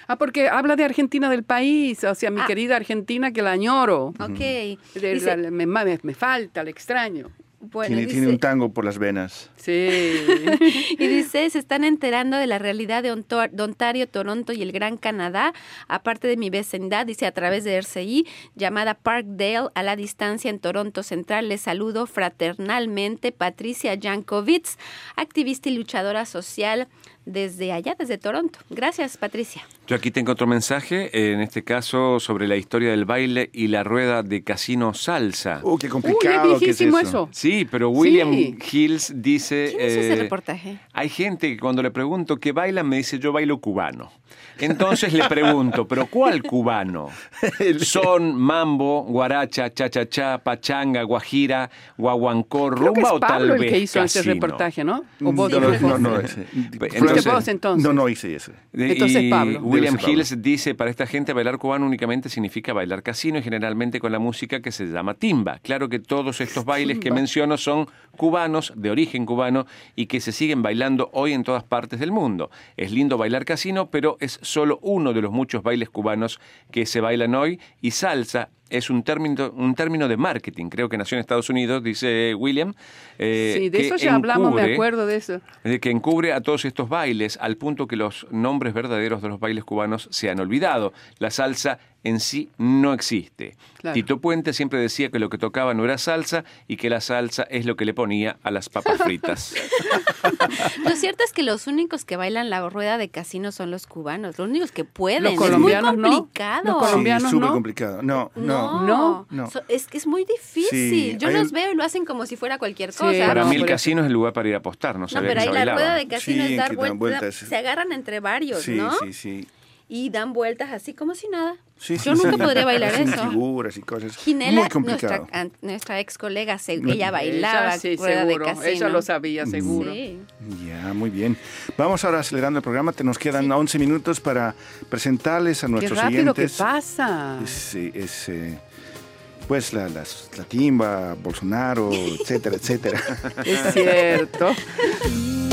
Speaker 3: Ah, porque habla de Argentina del país, o sea, mi
Speaker 2: Ah.
Speaker 3: querida Argentina que la añoro.
Speaker 2: Ok.
Speaker 3: De-
Speaker 2: Dice,
Speaker 3: la- me, me- me falta, le extraño.
Speaker 2: bueno,
Speaker 1: tiene,
Speaker 2: dice-
Speaker 1: tiene un tango por las venas.
Speaker 3: Sí.
Speaker 2: Y dice, se están enterando de la realidad de Ontario, Toronto y el Gran Canadá, aparte de mi vecindad, dice a través de RCI, llamada Parkdale, a la distancia en Toronto Central. Les saludo fraternalmente, Patricia Jankovitz, activista y luchadora social desde allá, desde Toronto. Gracias, Patricia.
Speaker 4: yo aquí tengo otro mensaje, eh, en este caso sobre la historia del baile y la rueda de casino salsa.
Speaker 1: ¡Uh, qué
Speaker 3: Uy,
Speaker 1: complicado!
Speaker 3: es
Speaker 1: ¿qué es
Speaker 3: viejísimo
Speaker 1: eso?
Speaker 3: eso.
Speaker 4: Sí, pero William
Speaker 3: Sí.
Speaker 4: Hills dice...
Speaker 2: ¿Quién hizo ese
Speaker 4: eh,
Speaker 2: reportaje?
Speaker 4: Hay gente que cuando le pregunto qué baila me dice yo bailo cubano. Entonces le pregunto, ¿pero cuál cubano? Son mambo, guaracha, cha-cha-cha, pachanga, guajira, guaguancó,
Speaker 3: Creo que
Speaker 4: rumba
Speaker 3: es
Speaker 4: o tal
Speaker 3: Pablo el
Speaker 4: vez
Speaker 3: que hizo ese
Speaker 4: casino?
Speaker 3: reportaje, ¿no? O
Speaker 1: Mm, no,
Speaker 3: Jorge?
Speaker 1: no, no, ese.
Speaker 4: Fuiste
Speaker 3: Vos entonces.
Speaker 1: No, no hice ese.
Speaker 3: Entonces,
Speaker 4: y
Speaker 3: Pablo.
Speaker 4: William
Speaker 1: Pablo.
Speaker 4: Hills dice, para esta gente bailar cubano únicamente significa bailar casino y generalmente con la música que se llama timba. Claro que todos estos bailes que menciono son cubanos, de origen cubano, y que se siguen bailando hoy en todas partes del mundo. Es lindo bailar casino, pero es solo uno de los muchos bailes cubanos que se bailan hoy y salsa es un término, un término de marketing, creo que nació en Estados Unidos, dice William. eh,
Speaker 3: Sí, de eso ya hablamos, me acuerdo de eso.
Speaker 4: que encubre a todos estos bailes al punto que los nombres verdaderos de los bailes cubanos se han olvidado. La salsa en sí no existe.
Speaker 3: Claro.
Speaker 4: Tito Puente siempre decía que lo que tocaba no era salsa y que la salsa es lo que le ponía a las papas fritas.
Speaker 2: Lo cierto es que los únicos que bailan la rueda de casino son los cubanos, los únicos que pueden.
Speaker 3: Los
Speaker 2: es muy
Speaker 3: colombianos no.
Speaker 2: complicado.
Speaker 3: Los
Speaker 1: Sí,
Speaker 3: colombianos,
Speaker 1: súper
Speaker 3: ¿no?
Speaker 1: complicado. No, no.
Speaker 2: No,
Speaker 3: No.
Speaker 1: No.
Speaker 2: So- es que es muy difícil.
Speaker 1: Sí,
Speaker 2: Yo los
Speaker 1: un-
Speaker 2: veo y lo hacen como si fuera cualquier
Speaker 3: Sí,
Speaker 2: cosa.
Speaker 4: Para
Speaker 3: no,
Speaker 4: mí el casino es el lugar para ir a apostar, no
Speaker 2: No,
Speaker 4: sabía
Speaker 2: pero ahí
Speaker 4: se
Speaker 2: la
Speaker 4: bailaba.
Speaker 2: rueda de casino
Speaker 1: Sí,
Speaker 2: es dar vueltas. Se agarran entre varios,
Speaker 1: Sí,
Speaker 2: ¿no?
Speaker 1: sí, sí.
Speaker 2: Y dan vueltas así como si nada.
Speaker 1: Sí,
Speaker 2: Yo
Speaker 1: sí,
Speaker 2: nunca
Speaker 1: sí.
Speaker 2: podría bailar
Speaker 1: Hacen
Speaker 2: eso.
Speaker 1: figuras y cosas.
Speaker 2: Ginela,
Speaker 1: Muy
Speaker 2: nuestra,
Speaker 1: complicado.
Speaker 2: nuestra ex colega, se- ella bailaba
Speaker 3: Ella sí,
Speaker 2: rueda
Speaker 3: seguro.
Speaker 2: de casino.
Speaker 3: Ella lo sabía, seguro.
Speaker 2: Sí.
Speaker 1: Ya, muy bien. Vamos ahora acelerando el programa. Te nos quedan 11 minutos para presentarles a
Speaker 3: Qué
Speaker 1: nuestros
Speaker 3: rápido que
Speaker 1: oyentes.
Speaker 3: pasa.
Speaker 1: Es, es, eh, pues la, las- la timba, Bolsonaro, etcétera, etcétera.
Speaker 3: Es cierto.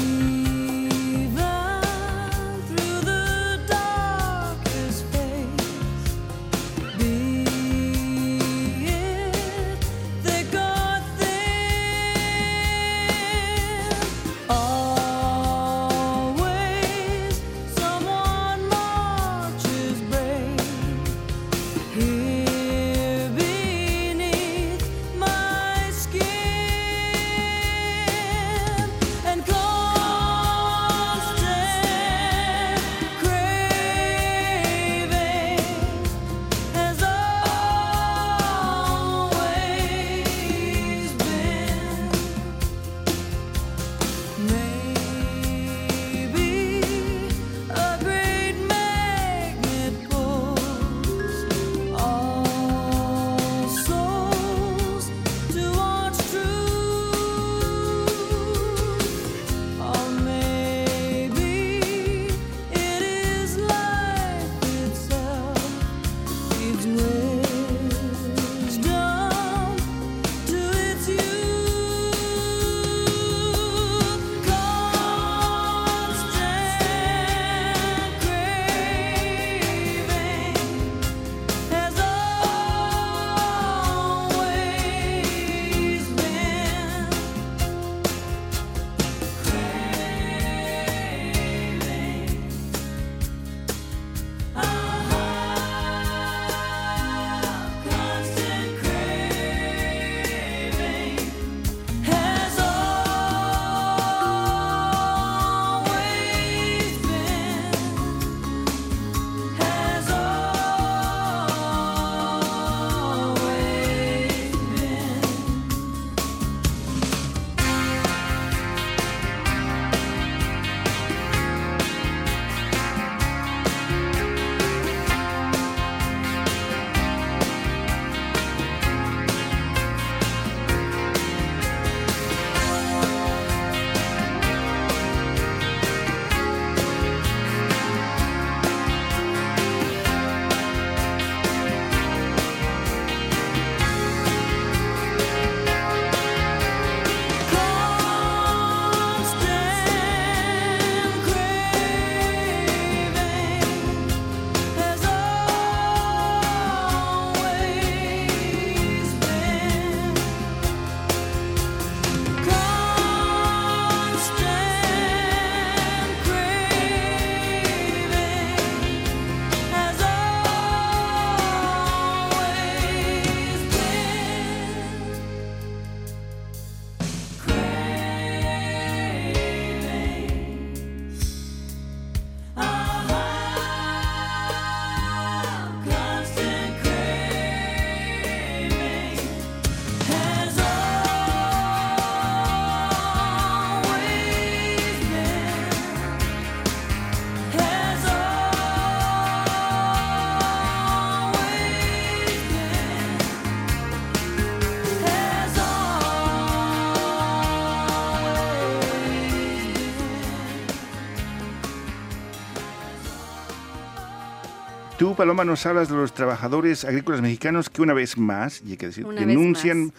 Speaker 1: Tú, Paloma, nos hablas de los trabajadores agrícolas mexicanos que una vez más, y hay que decir, denuncian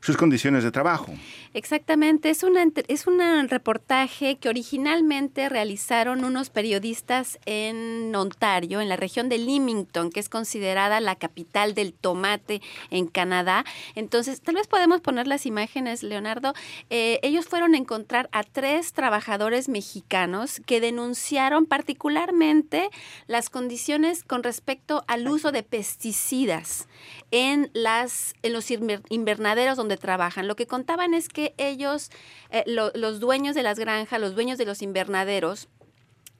Speaker 1: sus condiciones de trabajo.
Speaker 2: Exactamente, es, una, es un reportaje que originalmente realizaron unos periodistas en Ontario, en la región de Leamington, que es considerada la capital del tomate en Canadá. Entonces, tal vez podemos poner las imágenes, Leonardo. Eh, ellos fueron a encontrar a tres trabajadores mexicanos que denunciaron particularmente las condiciones con respecto al uso de pesticidas en, las, en los invernaderos donde trabajan. Lo que contaban es que ellos, eh, los dueños de las granjas, los dueños de los invernaderos,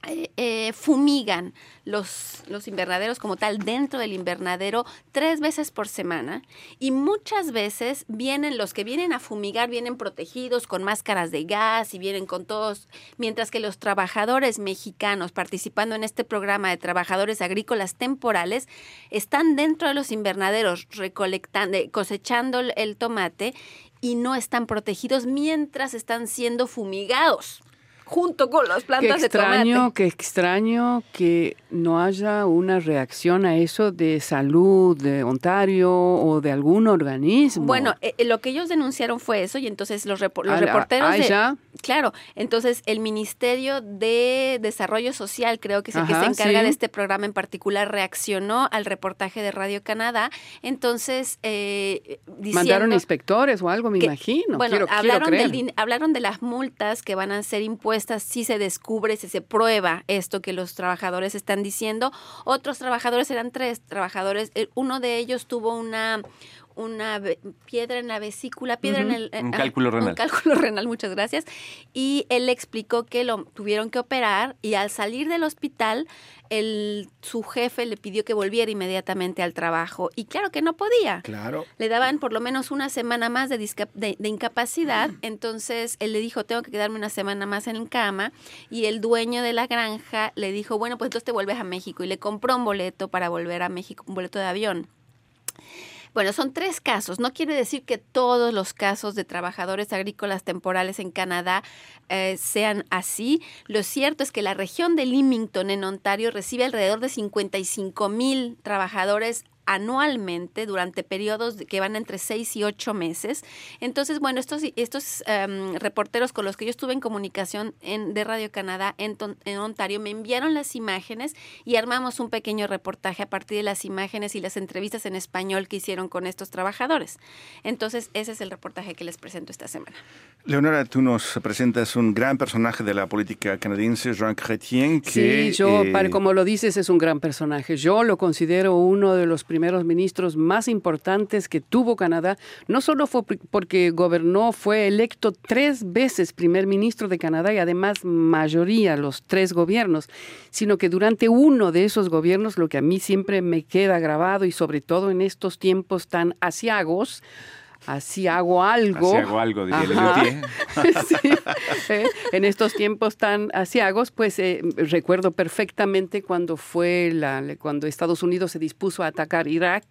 Speaker 2: eh, eh, fumigan los, los invernaderos como tal dentro del invernadero tres veces por semana y muchas veces vienen los que vienen a fumigar vienen protegidos con máscaras de gas y vienen con todos mientras que los trabajadores mexicanos participando en este programa de trabajadores agrícolas temporales están dentro de los invernaderos recolectando cosechando el tomate y no están protegidos mientras están siendo fumigados junto con las plantas
Speaker 3: qué extraño,
Speaker 2: de tomate.
Speaker 3: Qué extraño que no haya una reacción a eso de salud de Ontario o de algún organismo.
Speaker 2: Bueno, eh, eh, lo que ellos denunciaron fue eso y entonces los, los reporteros de, claro, entonces el Ministerio de Desarrollo Social creo que es el que se encarga de este programa en particular reaccionó al reportaje de Radio Canadá, entonces eh,
Speaker 3: mandaron inspectores o algo, me imagino.
Speaker 2: Bueno, hablaron, hablaron de las multas que van a ser impuestas si se descubre, si se prueba esto que los trabajadores están diciendo. Otros trabajadores eran tres trabajadores. Eh, uno de ellos tuvo una una piedra en la vesícula, piedra en el...
Speaker 4: Un cálculo renal.
Speaker 2: Un cálculo renal, muchas gracias. Y él explicó que lo tuvieron que operar y al salir del hospital, el, su jefe le pidió que volviera inmediatamente al trabajo. Y claro que no podía.
Speaker 1: Claro.
Speaker 2: Le daban por lo menos una semana más de, de, incapacidad. Entonces él le dijo, tengo que quedarme una semana más en cama. Y el dueño de la granja le dijo, bueno, pues entonces te vuelves a México. Y le compró un boleto para volver a México, un boleto de avión. Bueno, son tres casos. No quiere decir que todos los casos de trabajadores agrícolas temporales en Canadá eh, sean así. Lo cierto es que la región de Leamington en Ontario recibe alrededor de 55 mil trabajadores anualmente durante periodos que van entre seis y ocho meses. Entonces, bueno, estos, estos em, reporteros con los que yo estuve en comunicación en, de Radio Canadá en, en, Ontario me enviaron las imágenes y armamos un pequeño reportaje a partir de las imágenes y las entrevistas en español que hicieron con estos trabajadores. Entonces, ese es el reportaje que les presento esta semana.
Speaker 1: Leonora, tú nos presentas un gran personaje de la política canadiense, Jean Chrétien. Que,
Speaker 3: sí, yo, eh, como lo dices, es un gran personaje. Yo lo considero uno de los primeros ministros más importantes que tuvo Canadá. No solo fue porque gobernó, fue electo tres veces primer ministro de Canadá y además mayoría los tres gobiernos, sino que durante uno de esos gobiernos, lo que a mí siempre me queda grabado y sobre todo en estos tiempos tan asiagos, así hago algo.
Speaker 4: Así hago algo, diría
Speaker 3: sí, eh, en estos tiempos tan asiagos, pues eh, recuerdo perfectamente cuando fue la, cuando Estados Unidos se dispuso a atacar Irak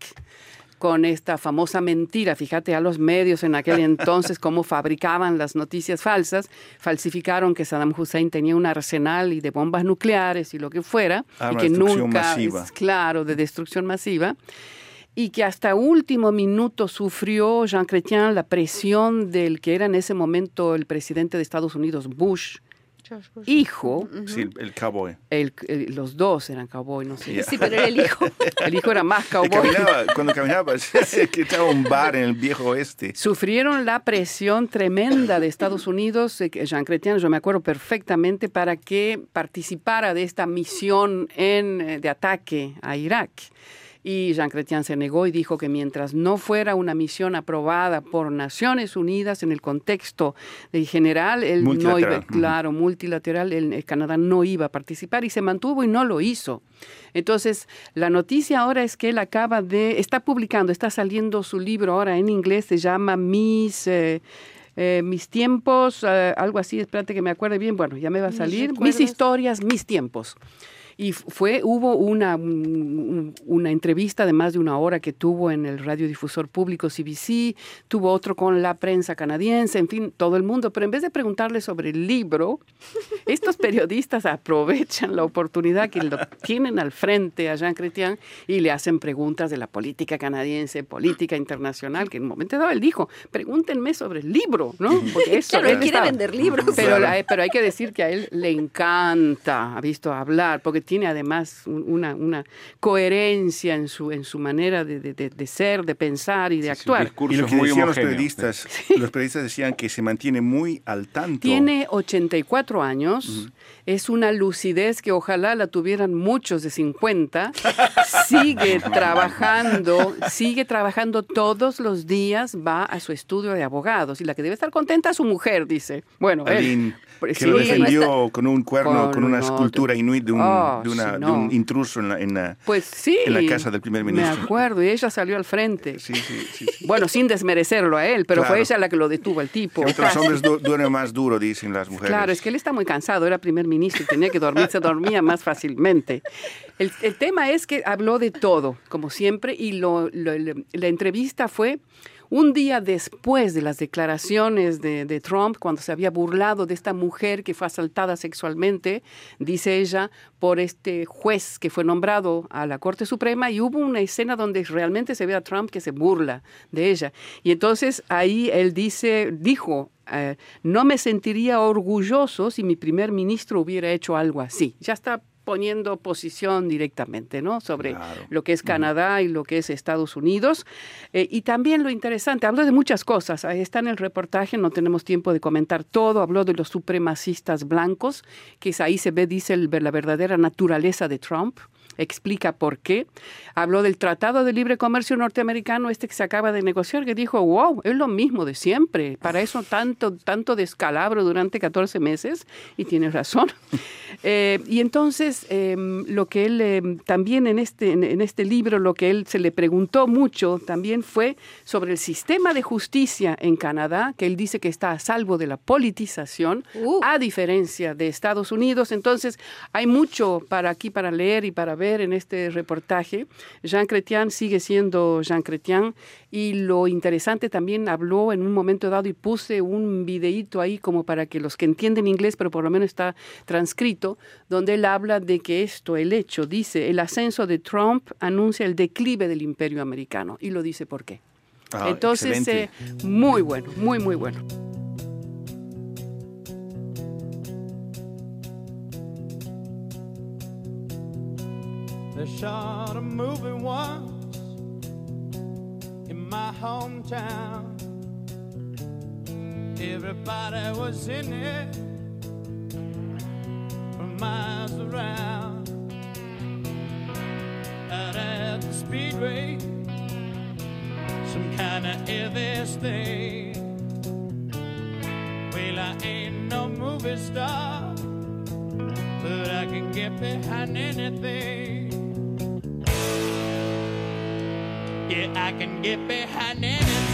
Speaker 3: con esta famosa mentira. Fíjate a los medios en aquel entonces cómo fabricaban las noticias falsas, falsificaron que Saddam Hussein tenía un arsenal y de bombas nucleares y lo que fuera, y que nunca, es, claro, de destrucción masiva y que hasta último minuto sufrió Jean Chrétien la presión del que era en ese momento el presidente de Estados Unidos, Bush, hijo.
Speaker 1: Sí, el cowboy.
Speaker 3: los dos eran cowboy, no sé.
Speaker 2: Sí, pero era el hijo.
Speaker 3: El hijo era más cowboy.
Speaker 1: cuando caminaba, que estaba un bar en el viejo oeste.
Speaker 3: Sufrieron la presión tremenda de Estados Unidos, eh, Jean Chrétien, yo me acuerdo perfectamente, para que participara de esta misión en, eh, de ataque a Irak. Y Jean Chrétien se negó y dijo que mientras no fuera una misión aprobada por Naciones Unidas en el contexto de general, el no iba, claro, multilateral, el, Canadá no iba a participar y se mantuvo y no lo hizo. Entonces, la noticia ahora es que él acaba de, está publicando, está saliendo su libro ahora en inglés, se llama Mis... Eh, eh, mis tiempos, eh, algo así, espérate que me acuerde bien, bueno, ya me va a salir, mis historias, mis tiempos Y fue, hubo una, una entrevista de más de una hora que tuvo en el radiodifusor público CBC, tuvo otro con la prensa canadiense, en fin, todo el mundo. Pero en vez de preguntarle sobre el libro, estos periodistas aprovechan la oportunidad que lo tienen al frente a Jean Chrétien y le hacen preguntas de la política canadiense, política internacional, que en un momento dado él dijo, pregúntenme sobre el libro, ¿no?
Speaker 2: Porque eso claro, él quiere vender libros.
Speaker 3: Pero, pero hay que decir que a él le encanta, ha visto hablar, porque tiene además una, una coherencia en su, en su manera de, de, ser, de pensar y de actuar.
Speaker 1: Y lo que decían los periodistas, los periodistas decían que se mantiene muy al tanto.
Speaker 3: Tiene 84 años, es una lucidez que ojalá la tuvieran muchos de 50, sigue trabajando, sigue trabajando todos los días, va a su estudio de abogados y la que debe estar contenta es su mujer, dice. Bueno, él,
Speaker 1: que lo defendió con un cuerno, con, una escultura inuit de un, oh, de, una, de un intruso en la, en, la,
Speaker 3: pues sí,
Speaker 1: en la casa del primer ministro.
Speaker 3: Me acuerdo, y ella salió al frente.
Speaker 1: Sí, sí, sí,
Speaker 3: bueno, sin desmerecerlo a él, pero fue ella la que lo detuvo el tipo.
Speaker 1: Que otros hombres duermen más duro, dicen las mujeres.
Speaker 3: Claro, es que él está muy cansado, era primer ministro y tenía que dormir, se dormía más fácilmente. El, el, tema es que habló de todo, como siempre, y lo, la entrevista fue un día después de las declaraciones de, Trump, cuando se había burlado de esta mujer que fue asaltada sexualmente, dice ella, por este juez que fue nombrado a la Corte Suprema, y hubo una escena donde realmente se ve a Trump que se burla de ella. Y entonces ahí él dice, dijo, eh, no me sentiría orgulloso si mi primer ministro hubiera hecho algo así. Ya está poniendo posición directamente, ¿no? Sobre lo que es Canadá y lo que es Estados Unidos. Eh, y también lo interesante, habló de muchas cosas. Ahí está en el reportaje, no tenemos tiempo de comentar todo. Habló de los supremacistas blancos, que es ahí se ve, dice, la verdadera naturaleza de Trump explica por qué. Habló del Tratado de Libre Comercio norteamericano, este que se acaba de negociar, que dijo, wow, es lo mismo de siempre. Para eso tanto, tanto descalabro durante 14 meses, y tiene razón. Eh, y entonces, em, lo que él em, también en este, en, este libro, lo que él se le preguntó mucho también fue sobre el sistema de justicia en Canadá, que él dice que está a salvo de la politización, uh. a diferencia de Estados Unidos. Entonces, hay mucho para aquí, para leer y para ver en este reportaje. Jean Chrétien sigue siendo Jean Chrétien y lo interesante también habló en un momento dado y puse un videíto ahí como para que los que entienden inglés, pero por lo menos está transcrito, donde él habla de que esto, el hecho, dice, el ascenso de Trump anuncia el declive del imperio americano y lo dice por qué. Ah, Entonces, eh, muy bueno, muy, muy bueno.
Speaker 6: They shot a movie once in my hometown. Everybody was in it from miles around. Out at the speedway, some kind of Elvis thing. Well, I ain't no movie star, but I can get behind anything. Yeah, I can get behind anything.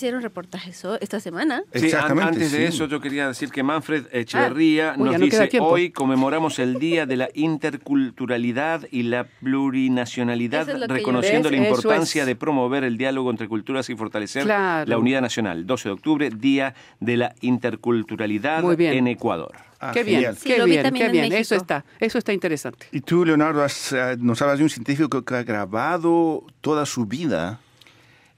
Speaker 2: Hicieron reportajes esta semana?
Speaker 4: Sí, antes de
Speaker 1: sí.
Speaker 4: eso yo quería decir que Manfred Echeverría
Speaker 3: Ah, uy,
Speaker 4: nos
Speaker 3: ya no
Speaker 4: dice hoy conmemoramos el Día de la Interculturalidad y la Plurinacionalidad,
Speaker 2: es
Speaker 4: reconociendo la importancia
Speaker 3: es.
Speaker 4: de promover el diálogo entre culturas y fortalecer
Speaker 3: Claro.
Speaker 4: la unidad nacional. 12 de octubre, Día de la Interculturalidad
Speaker 3: Muy bien.
Speaker 4: en Ecuador.
Speaker 1: Ah,
Speaker 3: qué bien.
Speaker 2: Sí,
Speaker 3: qué bien, qué
Speaker 2: en
Speaker 3: bien. Eso está, eso está interesante.
Speaker 1: Y tú, Leonardo, has, eh, nos hablas de un científico que ha grabado toda su vida.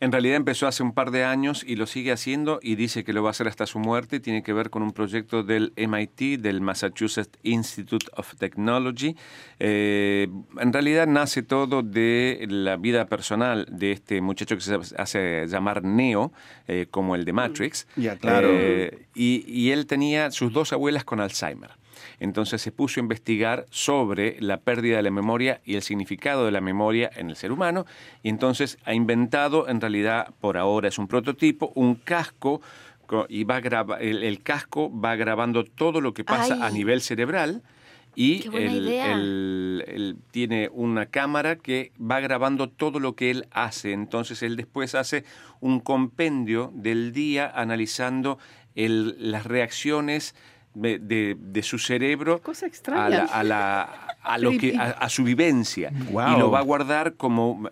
Speaker 4: En realidad empezó hace un par de años y lo sigue haciendo y dice que lo va a hacer hasta su muerte. Tiene que ver con un proyecto del MIT, del Massachusetts Institute of Technology. Eh, en realidad nace todo de la vida personal de este muchacho que se hace llamar Neo, eh, como el de Matrix.
Speaker 1: Ya, claro.
Speaker 4: Eh, y, y él tenía sus dos abuelas con Alzheimer. Entonces se puso a investigar sobre la pérdida de la memoria y el significado de la memoria en el ser humano y entonces ha inventado, en realidad por ahora es un prototipo, un casco co- y va graba- el, el casco va grabando todo lo que pasa
Speaker 2: Ay.
Speaker 4: a nivel cerebral y él tiene una cámara que va grabando todo lo que él hace. Entonces él después hace un compendio del día analizando el- las reacciones de, de- su cerebro
Speaker 3: Cosa
Speaker 4: a, la- a la- a lo que, a, a su vivencia. Y lo va a guardar como...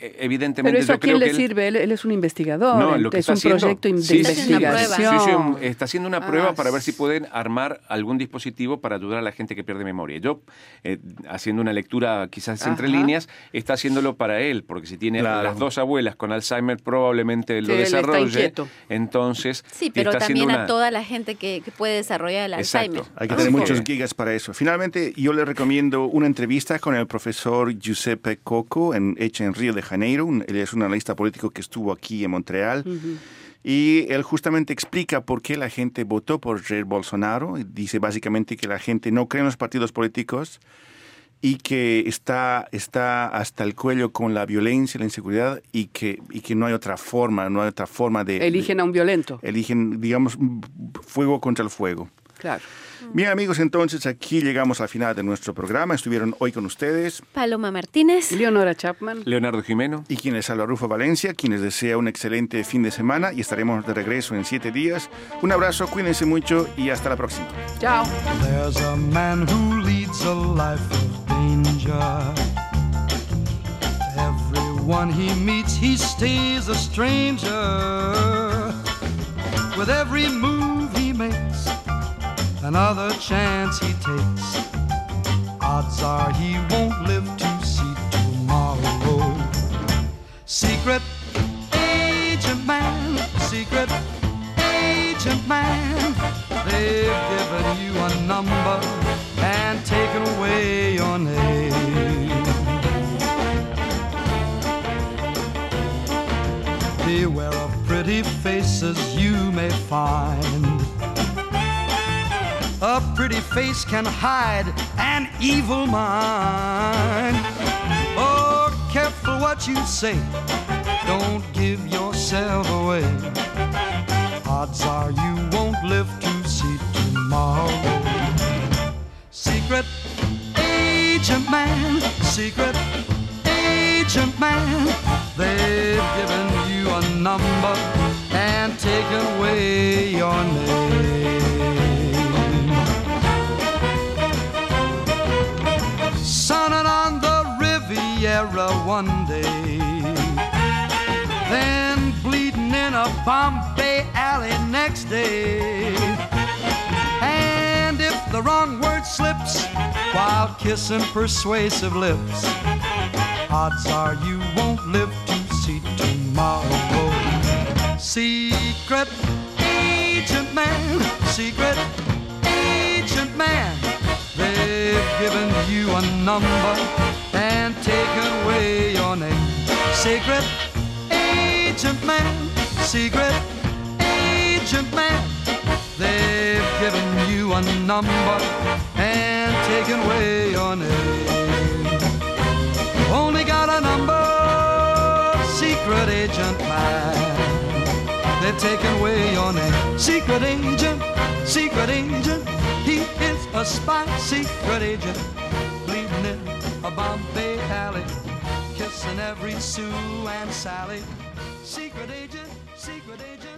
Speaker 3: Pero
Speaker 4: Evidentemente
Speaker 3: a
Speaker 4: yo creo
Speaker 3: quién le
Speaker 4: que él-
Speaker 3: sirve, él, él es un investigador,
Speaker 4: no, lo que
Speaker 3: es
Speaker 4: está
Speaker 3: un
Speaker 4: haciendo-
Speaker 3: proyecto de
Speaker 4: Sí,
Speaker 2: Está haciendo una prueba.
Speaker 3: investigación.
Speaker 4: Sí, sí, un- está haciendo una prueba
Speaker 3: Ah,
Speaker 4: para ver si pueden armar algún dispositivo para ayudar a la gente que pierde memoria. Yo, eh, haciendo una lectura quizás entre
Speaker 3: Ajá.
Speaker 4: líneas, está haciéndolo para él, porque si tiene
Speaker 1: Claro.
Speaker 4: las dos abuelas con Alzheimer, probablemente lo
Speaker 3: Sí, él está
Speaker 4: desarrolle. Entonces,
Speaker 2: Sí, pero
Speaker 4: está
Speaker 2: también a
Speaker 4: una-
Speaker 2: toda la gente que, que puede desarrollar el
Speaker 4: Exacto.
Speaker 2: Alzheimer.
Speaker 1: Hay que
Speaker 4: Así
Speaker 1: tener muchos gigas para eso. Finalmente, yo le recomiendo una entrevista con el profesor Giuseppe Coco, en, hecha en Río de Janeiro. Un- Él es un analista político que estuvo aquí en Montreal. Y él justamente explica por qué la gente votó por Jair Bolsonaro. Dice básicamente que la gente no cree en los partidos políticos y que está, está hasta el cuello con la violencia, la inseguridad y que, y que no hay otra forma, no hay otra forma de...
Speaker 3: Eligen a un violento.
Speaker 1: eligen, digamos, fuego contra el fuego.
Speaker 3: Claro.
Speaker 1: Bien amigos, entonces aquí llegamos al final de nuestro programa. Estuvieron hoy con ustedes
Speaker 2: Paloma Martínez.
Speaker 3: Leonora Chapman.
Speaker 4: Leonardo Jimeno.
Speaker 1: y quien les habla Rufo Valencia, quienes desea un excelente fin de semana y estaremos de regreso en siete días. Un abrazo, cuídense mucho y hasta la próxima.
Speaker 3: Chao.
Speaker 6: There's a man who leads a life of danger. Everyone he meets, he stays a stranger. With every move another chance he takes, odds are he won't live to see tomorrow. Secret agent man, secret agent man.
Speaker 8: They've given you a number and taken away your name. Beware of pretty faces you may find. A pretty face can hide an evil mind. Oh, careful what you say. Don't give yourself away. Odds are you won't live to see tomorrow. Secret agent man, secret agent man. They've given you a number and taken away your name. One day, then bleeding in a Bombay alley next day. And if the wrong word slips while kissing persuasive lips, odds are you won't live to see tomorrow. Secret agent man, secret agent man, given you a number and taken away your name. Secret agent man, secret agent man, they've given you a number and taken away your name. Only got a number, secret agent man. They've taken away your name. Secret agent, secret agent. He is a spy, secret agent. Bleeding in a Bombay alley. Kissing every Sue and Sally. Secret agent, secret agent.